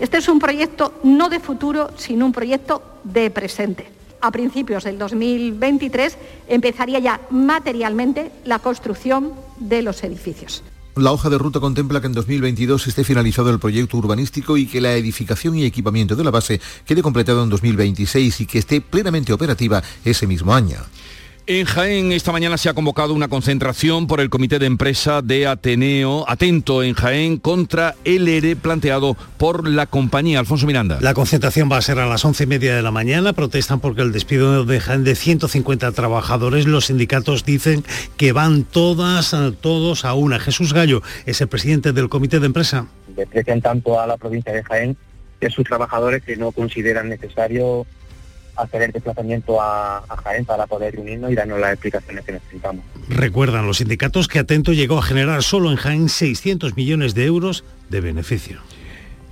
Este es un proyecto no de futuro, sino un proyecto de presente. A principios del 2023 empezaría ya materialmente la construcción de los edificios. La hoja de ruta contempla que en 2022 esté finalizado el proyecto urbanístico y que la edificación y equipamiento de la base quede completado en 2026 y que esté plenamente operativa ese mismo año. En Jaén esta mañana se ha convocado una concentración por el comité de empresa de Ateneo, atento en Jaén, contra el ERE planteado por la compañía. Alfonso Miranda. La concentración va a ser a las once y media de la mañana. Protestan porque el despido de Jaén de 150 trabajadores. Los sindicatos dicen que van todas, todos a una. Jesús Gallo es el presidente del comité de empresa. Desprecian tanto a la provincia de Jaén y a sus trabajadores que no consideran necesario hacer el desplazamiento a, Jaén para poder unirnos y darnos las explicaciones que necesitamos. Recuerdan los sindicatos que Atento llegó a generar solo en Jaén 600 millones de euros de beneficio.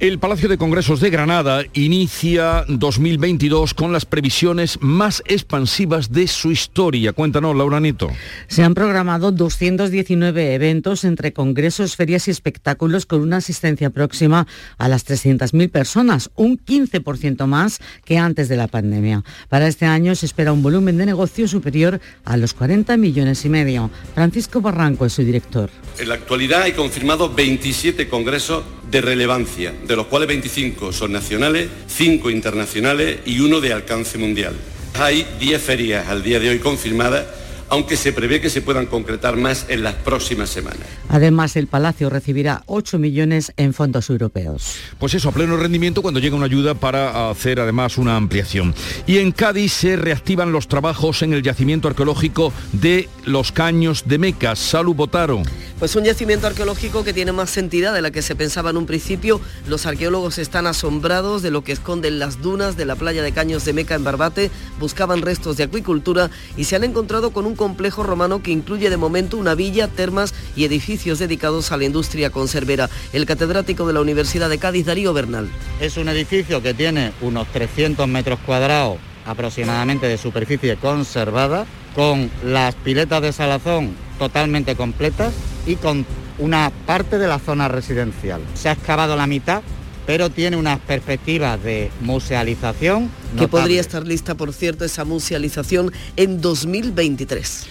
El Palacio de Congresos de Granada inicia 2022 con las previsiones más expansivas de su historia. Cuéntanos, Laura Nieto. Se han programado 219 eventos entre congresos, ferias y espectáculos con una asistencia próxima a las 300.000 personas, un 15% más que antes de la pandemia. Para este año se espera un volumen de negocio superior a los 40 millones y medio. Francisco Barranco es su director. En la actualidad hay confirmado 27 congresos de relevancia, de los cuales 25 son nacionales, 5 internacionales y uno de alcance mundial. Hay 10 ferias al día de hoy confirmadas, aunque se prevé que se puedan concretar más en las próximas semanas. Además, el Palacio recibirá 8 millones en fondos europeos. Pues eso, a pleno rendimiento cuando llega una ayuda para hacer además una ampliación. Y en Cádiz se reactivan los trabajos en el yacimiento arqueológico de los Caños de Meca. Salud Botaro. Pues un yacimiento arqueológico que tiene más entidad de la que se pensaba en un principio. Los arqueólogos están asombrados de lo que esconden las dunas de la playa de Caños de Meca en Barbate. Buscaban restos de acuicultura y se han encontrado con un complejo romano que incluye de momento una villa, termas y edificios dedicados a la industria conservera. El catedrático de la Universidad de Cádiz, Darío Bernal. Es un edificio que tiene unos 300 metros cuadrados aproximadamente de superficie conservada, con las piletas de salazón totalmente completas y con una parte de la zona residencial. Se ha excavado la mitad, pero tiene unas perspectivas de musealización. Que podría estar lista, por cierto, esa musealización en 2023.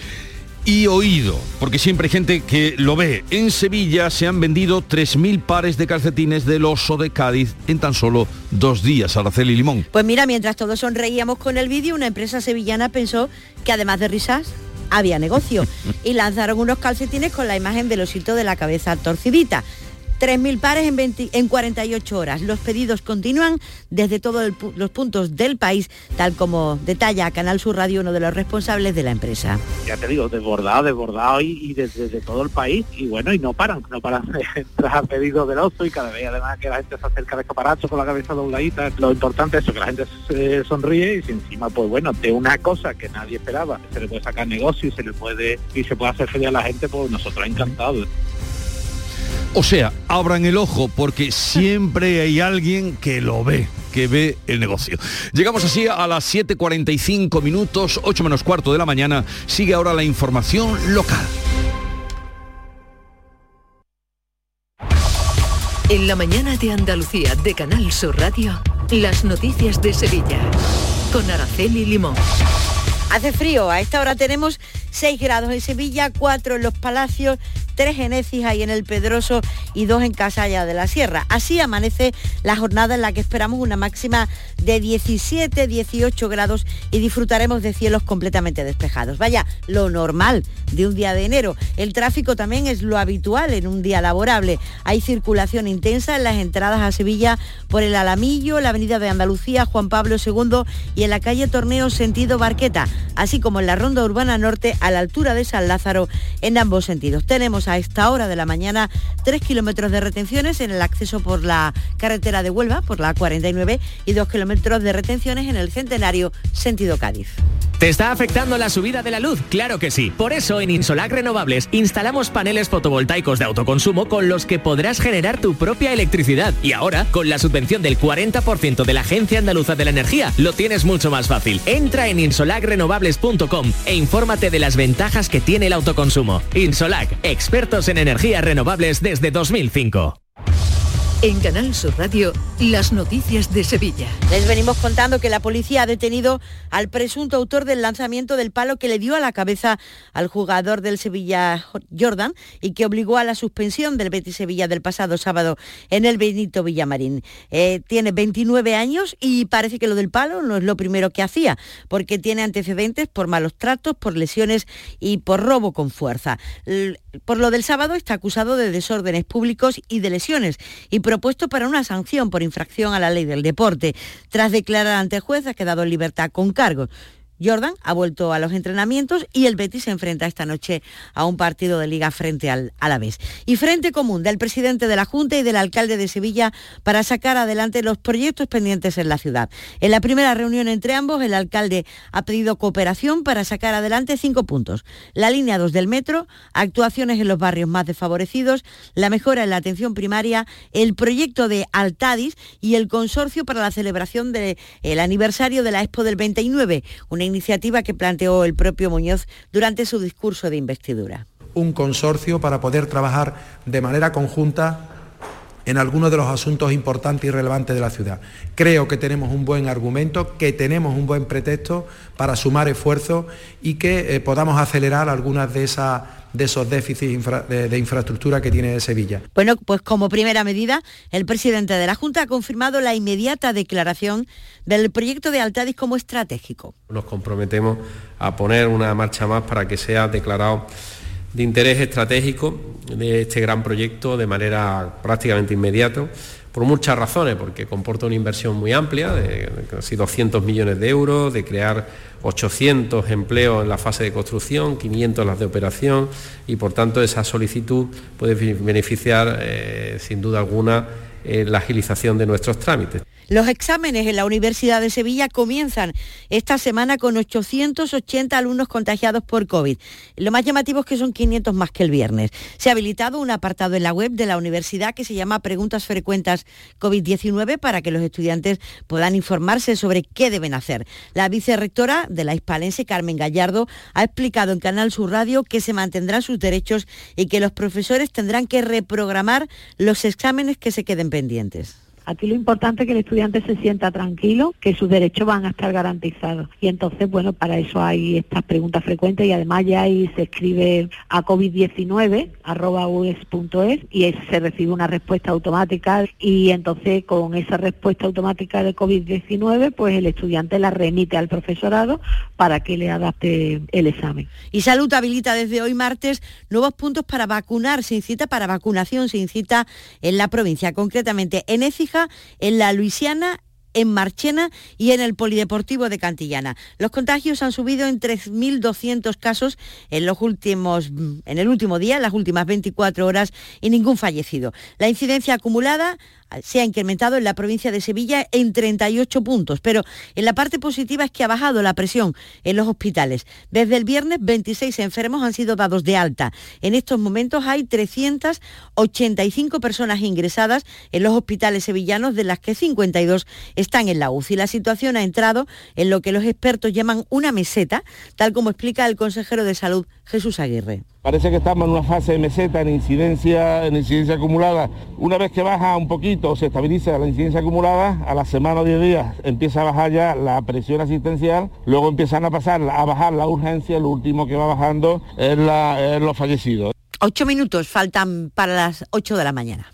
y oído, porque siempre hay gente que lo ve. En Sevilla se han vendido 3.000 pares de calcetines del oso de Cádiz en tan solo dos días, Araceli Limón. Pues mira, mientras todos sonreíamos con el vídeo, una empresa sevillana pensó que además de risas, había negocio y lanzaron unos calcetines con la imagen del osito de la cabeza torcidita. 3.000 pares en, 20 en 48 horas. Los pedidos continúan desde todos los puntos del país, tal como detalla Canal Sur Radio uno de los responsables de la empresa. ya te digo, desbordado, desbordado y, desde de todo el país y bueno, y no paran, no paran de entrar pedidos del oso y cada vez además que la gente se acerca de escaparacho con la cabeza dobladita, lo importante es eso, que la gente se sonríe y si encima pues bueno, de una cosa que nadie esperaba, se le puede sacar negocio y se le puede y se puede hacer feliz a la gente, pues nosotros encantados. O sea, abran el ojo porque siempre hay alguien que lo ve que ve el negocio. Llegamos así a las 7.45 minutos, 8 menos cuarto de la mañana. Sigue ahora la información local. En la mañana de Andalucía de Canal Sur Radio, las noticias de Sevilla. Con Araceli Limón. Hace frío, a esta hora tenemos 6 grados en Sevilla, 4 en los Palacios, 3 en Écija y en el Pedroso y 2 en Casalla de la Sierra. Así amanece la jornada en la que esperamos una máxima de 17, 18 grados y disfrutaremos de cielos completamente despejados. Vaya, lo normal de un día de enero. El tráfico también es lo habitual en un día laborable. Hay circulación intensa en las entradas a Sevilla por el Alamillo, la Avenida de Andalucía, Juan Pablo II y en la calle Torneo sentido Barqueta, así como en la Ronda Urbana Norte a la altura de San Lázaro en ambos sentidos. Tenemos a esta hora de la mañana 3 kilómetros de retenciones en el acceso por la carretera de Huelva, por la 49, y 2 kilómetros de retenciones en el Centenario sentido Cádiz. ¿Te está afectando la subida de la luz? Claro que sí. Por eso en Insolac Renovables instalamos paneles fotovoltaicos de autoconsumo con los que podrás generar tu propia electricidad. Y ahora, con la subvención del 40% de la Agencia Andaluza de la Energía, lo tienes mucho más fácil. Entra en insolacrenovables.com e infórmate de las ventajas que tiene el autoconsumo. Insolac, expertos en energías renovables desde 2005. En Canal Sur Radio, las noticias de Sevilla. Les venimos contando que la policía ha detenido al presunto autor del lanzamiento del palo que le dio a la cabeza al jugador del Sevilla Jordan y que obligó a la suspensión del Betis Sevilla del pasado sábado en el Benito Villamarín. Eh, tiene 29 años y parece que lo del palo no es lo primero que hacía, porque tiene antecedentes por malos tratos, por lesiones y por robo con fuerza. Por lo del sábado está acusado de desórdenes públicos y de lesiones y propuesto para una sanción por infracción a la ley del deporte. Tras declarar ante juez ha quedado en libertad con cargos. Jordan ha vuelto a los entrenamientos y el Betis se enfrenta esta noche a un partido de liga frente al Alavés. Y frente común del presidente de la Junta y del alcalde de Sevilla para sacar adelante los proyectos pendientes en la ciudad. En la primera reunión entre ambos, el alcalde ha pedido cooperación para sacar adelante cinco puntos. La línea 2 del metro, actuaciones en los barrios más desfavorecidos, la mejora en la atención primaria, el proyecto de Altadis y el consorcio para la celebración del aniversario de la Expo del 29, una iniciativa que planteó el propio Muñoz durante su discurso de investidura. un consorcio para poder trabajar de manera conjunta en algunos de los asuntos importantes y relevantes de la ciudad. Creo que tenemos un buen argumento, que tenemos un buen pretexto para sumar esfuerzos y que eh, podamos acelerar algunas de esas de esos déficits de, de, infraestructura que tiene Sevilla. Bueno, pues como primera medida, el presidente de la Junta ha confirmado la inmediata declaración del proyecto de Altadis como estratégico. Nos comprometemos a poner una marcha más para que sea declarado de interés estratégico de este gran proyecto de manera prácticamente inmediata, por muchas razones, porque comporta una inversión muy amplia, de casi 200 millones de euros, de crear 800 empleos en la fase de construcción, 500 en las de operación, y por tanto esa solicitud puede beneficiar, eh, sin duda alguna, eh, la agilización de nuestros trámites. Los exámenes en la Universidad de Sevilla comienzan esta semana con 880 alumnos contagiados por COVID. Lo más llamativo es que son 500 más que el viernes. Se ha habilitado un apartado en la web de la universidad que se llama Preguntas Frecuentes COVID-19 para que los estudiantes puedan informarse sobre qué deben hacer. La vicerrectora de la Hispalense, Carmen Gallardo, ha explicado en Canal Sur Radio que se mantendrán sus derechos y que los profesores tendrán que reprogramar los exámenes que se queden pendientes. Aquí lo importante es que el estudiante se sienta tranquilo, que sus derechos van a estar garantizados. Y entonces, bueno, para eso hay estas preguntas frecuentes y además ya ahí se escribe a COVID-19, arroba us.es, y se recibe una respuesta automática y entonces con esa respuesta automática de COVID-19, pues el estudiante la remite al profesorado para que le adapte el examen. Y Salud habilita desde hoy martes nuevos puntos para vacunar, se incita para vacunación, se incita en la provincia, concretamente en Écija en la Luisiana en Marchena y en el Polideportivo de Cantillana. Los contagios han subido en 3.200 casos en, los últimos, en el último día, en las últimas 24 horas, y ningún fallecido. La incidencia acumulada se ha incrementado en la provincia de Sevilla en 38 puntos, pero en la parte positiva es que ha bajado la presión en los hospitales. Desde el viernes 26 enfermos han sido dados de alta. En estos momentos hay 385 personas ingresadas en los hospitales sevillanos, de las que 52 están en la UCI. La situación ha entrado en lo que los expertos llaman una meseta, tal como explica el consejero de salud Jesús Aguirre. Parece que estamos en una fase de meseta en incidencia, en incidencia acumulada. Una vez que baja un poquito, se estabiliza la incidencia acumulada, a la semana o 10 días empieza a bajar ya la presión asistencial, luego empiezan a pasar a bajar la urgencia, lo último que va bajando es, la, es los fallecidos. Ocho minutos faltan para las 8 de la mañana.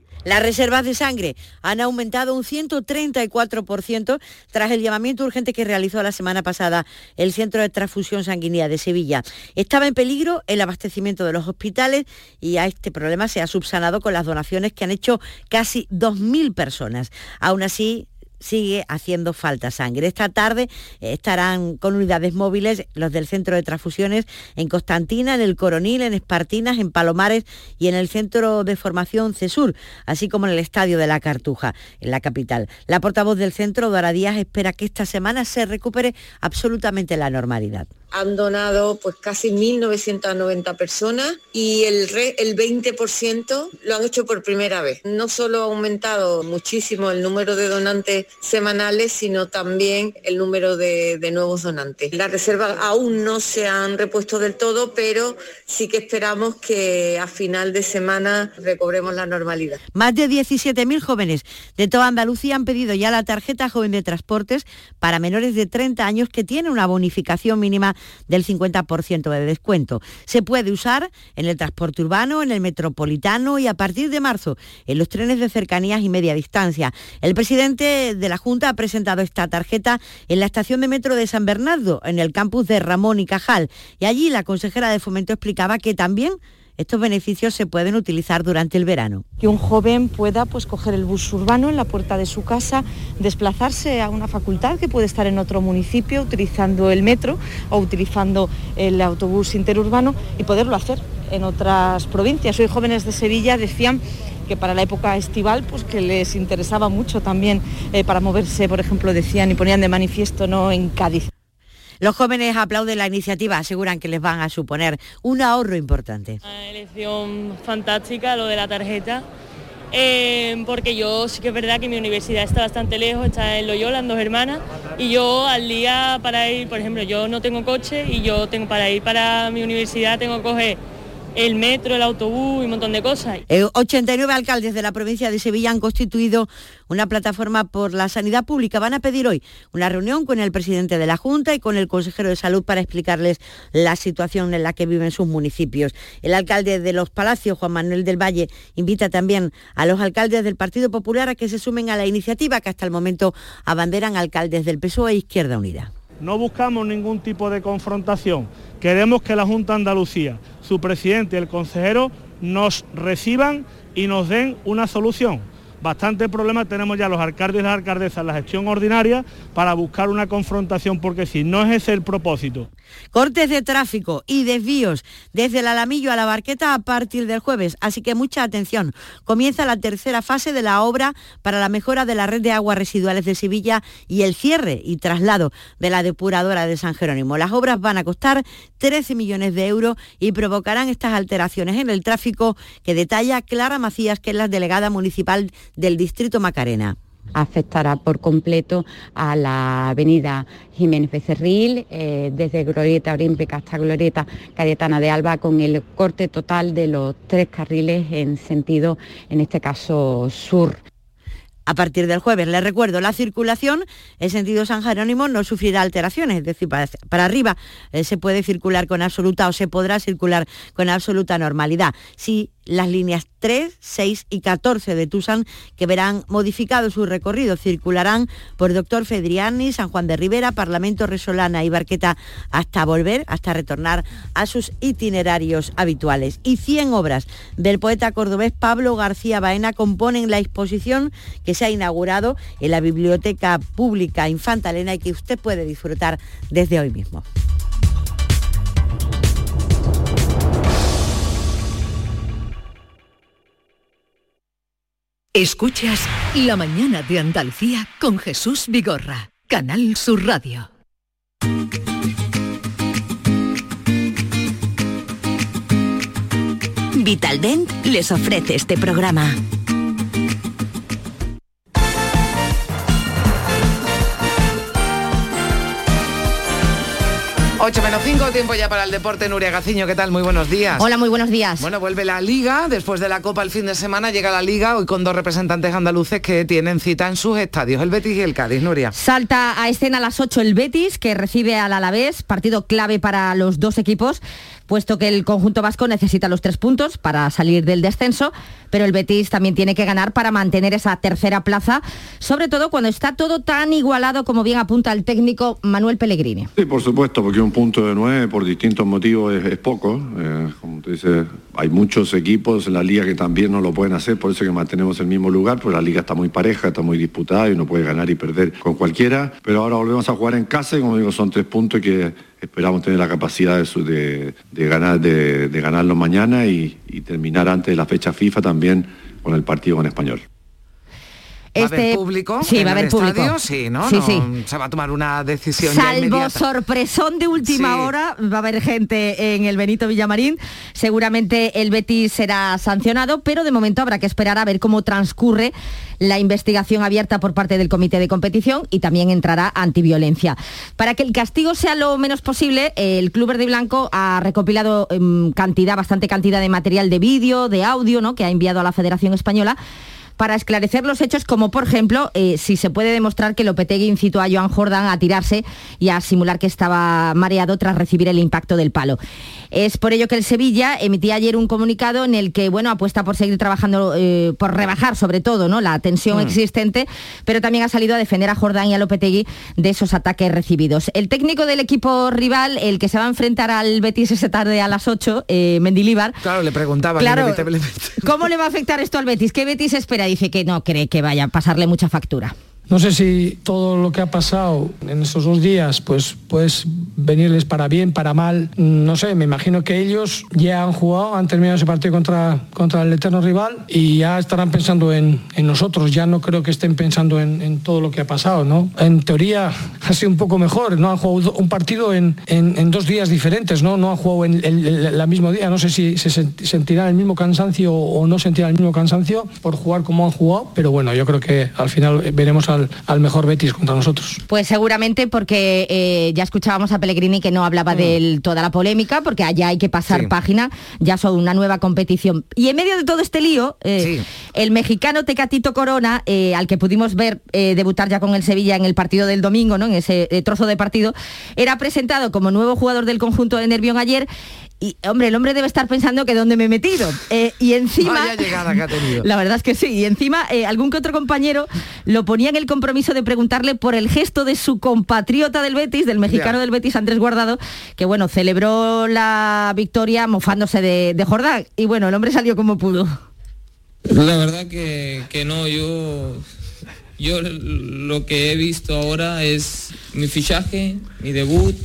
Las reservas de sangre han aumentado un 134% tras el llamamiento urgente que realizó la semana pasada el Centro de Transfusión Sanguínea de Sevilla. Estaba en peligro el abastecimiento de los hospitales y a este problema se ha subsanado con las donaciones que han hecho casi 2.000 personas. Aún así, sigue haciendo falta sangre. Esta tarde eh, estarán con unidades móviles los del Centro de Transfusiones en Constantina, en el Coronil, en Espartinas, en Palomares y en el Centro de Formación CESUR, así como en el Estadio de la Cartuja, en la capital. La portavoz del centro, Dora Díaz, espera que esta semana se recupere absolutamente la normalidad han donado pues casi 1.990 personas y el, el 20% lo han hecho por primera vez. No solo ha aumentado muchísimo el número de donantes semanales, sino también el número de, de nuevos donantes. Las reservas aún no se han repuesto del todo, pero sí que esperamos que a final de semana recobremos la normalidad. Más de 17.000 jóvenes de toda Andalucía han pedido ya la tarjeta joven de transportes para menores de 30 años que tiene una bonificación mínima del 50% de descuento. Se puede usar en el transporte urbano, en el metropolitano y a partir de marzo en los trenes de cercanías y media distancia. El presidente de la Junta ha presentado esta tarjeta en la estación de metro de San Bernardo, en el campus de Ramón y Cajal. Y allí la consejera de Fomento explicaba que también estos beneficios se pueden utilizar durante el verano. Que un joven pueda pues, coger el bus urbano en la puerta de su casa, desplazarse a una facultad que puede estar en otro municipio utilizando el metro o utilizando el autobús interurbano y poderlo hacer en otras provincias. Hoy jóvenes de Sevilla decían que para la época estival pues que les interesaba mucho también eh, para moverse, por ejemplo, decían y ponían de manifiesto no en Cádiz. Los jóvenes aplauden la iniciativa, aseguran que les van a suponer un ahorro importante. Una elección fantástica lo de la tarjeta. eh, porque yo sí que es verdad que mi universidad está bastante lejos, está en Loyola, en dos hermanas, y yo al día para ir, por ejemplo, yo no tengo coche y yo tengo para ir para mi universidad tengo que coger el metro, el autobús y un montón de cosas. Eh, 89 alcaldes de la provincia de Sevilla han constituido una plataforma por la sanidad pública. Van a pedir hoy una reunión con el presidente de la Junta y con el consejero de Salud para explicarles la situación en la que viven sus municipios. El alcalde de Los Palacios, Juan Manuel del Valle, invita también a los alcaldes del Partido Popular a que se sumen a la iniciativa que hasta el momento abanderan alcaldes del PSOE e Izquierda Unida. No buscamos ningún tipo de confrontación. Queremos que la Junta de Andalucía, su presidente y el consejero nos reciban y nos den una solución. Bastante problema tenemos ya los alcaldes y las alcaldesas en la gestión ordinaria para buscar una confrontación, porque si no es ese el propósito. Cortes de tráfico y desvíos desde el Alamillo a la Barqueta a partir del jueves, así que mucha atención. Comienza la tercera fase de la obra para la mejora de la red de aguas residuales de Sevilla y el cierre y traslado de la depuradora de San Jerónimo. Las obras van a costar 13 millones de euros y provocarán estas alteraciones en el tráfico que detalla Clara Macías, que es la delegada municipal del Distrito Macarena afectará por completo a la avenida Jiménez Becerril, eh, desde Glorieta Olímpica hasta Glorieta Cayetana de Alba, con el corte total de los tres carriles en sentido, en este caso, sur. A partir del jueves, les recuerdo, la circulación en sentido San Jerónimo no sufrirá alteraciones, es decir, para, para arriba eh, se puede circular con absoluta o se podrá circular con absoluta normalidad. Si las líneas 3, 6 y 14 de Tusan, que verán modificado su recorrido, circularán por Doctor Fedriani, San Juan de Rivera, Parlamento Resolana y Barqueta hasta volver, hasta retornar a sus itinerarios habituales. Y 100 obras del poeta cordobés Pablo García Baena componen la exposición que se ha inaugurado en la Biblioteca Pública Infanta Elena y que usted puede disfrutar desde hoy mismo. Escuchas La mañana de Andalucía con Jesús Vigorra, Canal Sur Radio. Vitaldent les ofrece este programa. Ocho menos 5, tiempo ya para el deporte. Nuria Gaciño, ¿qué tal? Muy buenos días. Hola, muy buenos días. Bueno, vuelve la Liga, después de la Copa el fin de semana llega la Liga, hoy con dos representantes andaluces que tienen cita en sus estadios, el Betis y el Cádiz, Nuria. Salta a escena a las 8 el Betis, que recibe al Alavés, partido clave para los dos equipos, puesto que el conjunto vasco necesita los tres puntos para salir del descenso, pero el Betis también tiene que ganar para mantener esa tercera plaza, sobre todo cuando está todo tan igualado como bien apunta el técnico Manuel Pellegrini. Sí, por supuesto, porque un punto de nueve por distintos motivos es, poco. Eh, como tú dices, hay muchos equipos en la liga que también no lo pueden hacer, por eso que mantenemos el mismo lugar, pues la liga está muy pareja, está muy disputada y uno puede ganar y perder con cualquiera. Pero ahora volvemos a jugar en casa y como digo, son tres puntos que esperamos tener la capacidad de, ganarlo mañana y, y terminar antes de la fecha FIFA también con el partido con español. ¿Va a haber público? Este- Sí, en va a haber el público. estadio? Sí, ¿no? Sí, No sí. Se va a tomar una decisión ya Salvo inmediata. sorpresón de última Sí. hora, va a haber gente en el Benito Villamarín. Seguramente el Betis será sancionado, pero de momento habrá que esperar a ver cómo transcurre la investigación abierta por parte del comité de competición y también entrará antiviolencia. Para que el castigo sea lo menos posible, el Club Verde y Blanco ha recopilado em, cantidad, bastante cantidad de material de vídeo, de audio, ¿no? que ha enviado a la Federación Española para esclarecer los hechos como por ejemplo eh, si se puede demostrar que Lopetegui incitó a Joan Jordan a tirarse y a simular que estaba mareado tras recibir el impacto del palo. Es por ello que el Sevilla emitía ayer un comunicado en el que bueno apuesta por seguir trabajando eh, por rebajar sobre todo ¿no? la tensión Mm. existente, pero también ha salido a defender a Jordan y a Lopetegui de esos ataques recibidos. El técnico del equipo rival, el que se va a enfrentar al Betis esa tarde a las 8, eh, Mendilíbar, Claro, le preguntaba Claro. inevitablemente. ¿Cómo le va a afectar esto al Betis? ¿Qué Betis espera? Dice que no cree que vaya a pasarle mucha factura. No sé si todo lo que ha pasado en estos dos días pues pues venirles para bien, para mal, no sé, me imagino que ellos ya han jugado, han terminado ese partido contra, contra el eterno rival y ya estarán pensando en, nosotros, ya no creo que estén pensando en, todo lo que ha pasado, ¿no? En teoría ha sido un poco mejor, no han jugado un partido en, en dos días diferentes, ¿no? No han jugado en el, el mismo día, no sé si se sentirán el mismo cansancio o no sentirán el mismo cansancio por jugar como han jugado, pero bueno, yo creo que al final veremos al, al mejor Betis contra nosotros. Pues seguramente porque eh, ya escuchábamos a Pellegrini que no hablaba mm. de toda la polémica, porque allá hay que pasar sí. página, ya son una nueva competición. Y en medio de todo este lío, eh, sí. el mexicano Tecatito Corona, eh, al que pudimos ver debutar ya con el Sevilla en el partido del domingo, ¿no? en ese trozo de partido, era presentado como nuevo jugador del conjunto de Nervión ayer y hombre, el hombre debe estar pensando que dónde me he metido. Eh, y encima. Vaya llegada que ha tenido. La verdad es que sí. Y encima, eh, algún que otro compañero lo ponía en el compromiso de preguntarle por el gesto de su compatriota del Betis, del mexicano yeah. del Betis, Andrés Guardado, que bueno, celebró la victoria mofándose de, de Jordán. Y bueno, el hombre salió como pudo. La verdad que, que no, yo. Yo lo que he visto ahora es mi fichaje, mi debut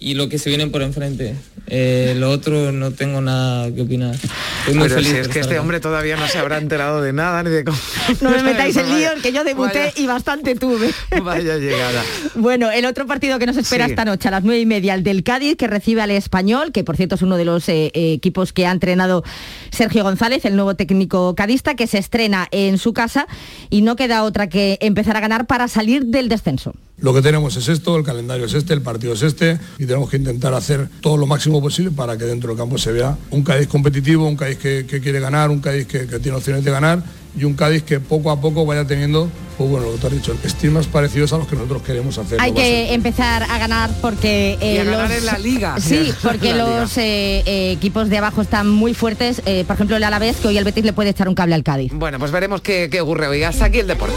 y lo que se viene por enfrente. Eh, lo otro no tengo nada que opinar. Estoy muy Pero feliz. si es que este hombre todavía no se habrá enterado de nada ni de cómo. No me metáis en lío, que yo debuté vaya, y bastante tuve. Vaya llegada. Bueno, el otro partido que nos espera sí. esta noche a las nueve y media, el del Cádiz, que recibe al español, que por cierto es uno de los eh, equipos que ha entrenado Sergio González, el nuevo técnico cadista, que se estrena en su casa y no queda otra que empezar a ganar para salir del descenso. Lo que tenemos es esto, el calendario es este, el partido es este y tenemos que intentar hacer todo lo máximo posible para que dentro del campo se vea un Cádiz competitivo, un Cádiz que, que quiere ganar, un Cádiz que, que, tiene opciones de ganar y un Cádiz que poco a poco vaya teniendo, pues bueno, lo que tú has dicho, estigmas parecidos a los que nosotros queremos hacer. Hay que empezar a ganar porque... Eh, y a los... ganar en la liga. Sí, porque los eh, eh, equipos de abajo están muy fuertes. Eh, por ejemplo, el Alavés, que hoy el Betis le puede echar un cable al Cádiz. Bueno, pues veremos qué, qué ocurre hoy. Hasta aquí el deporte.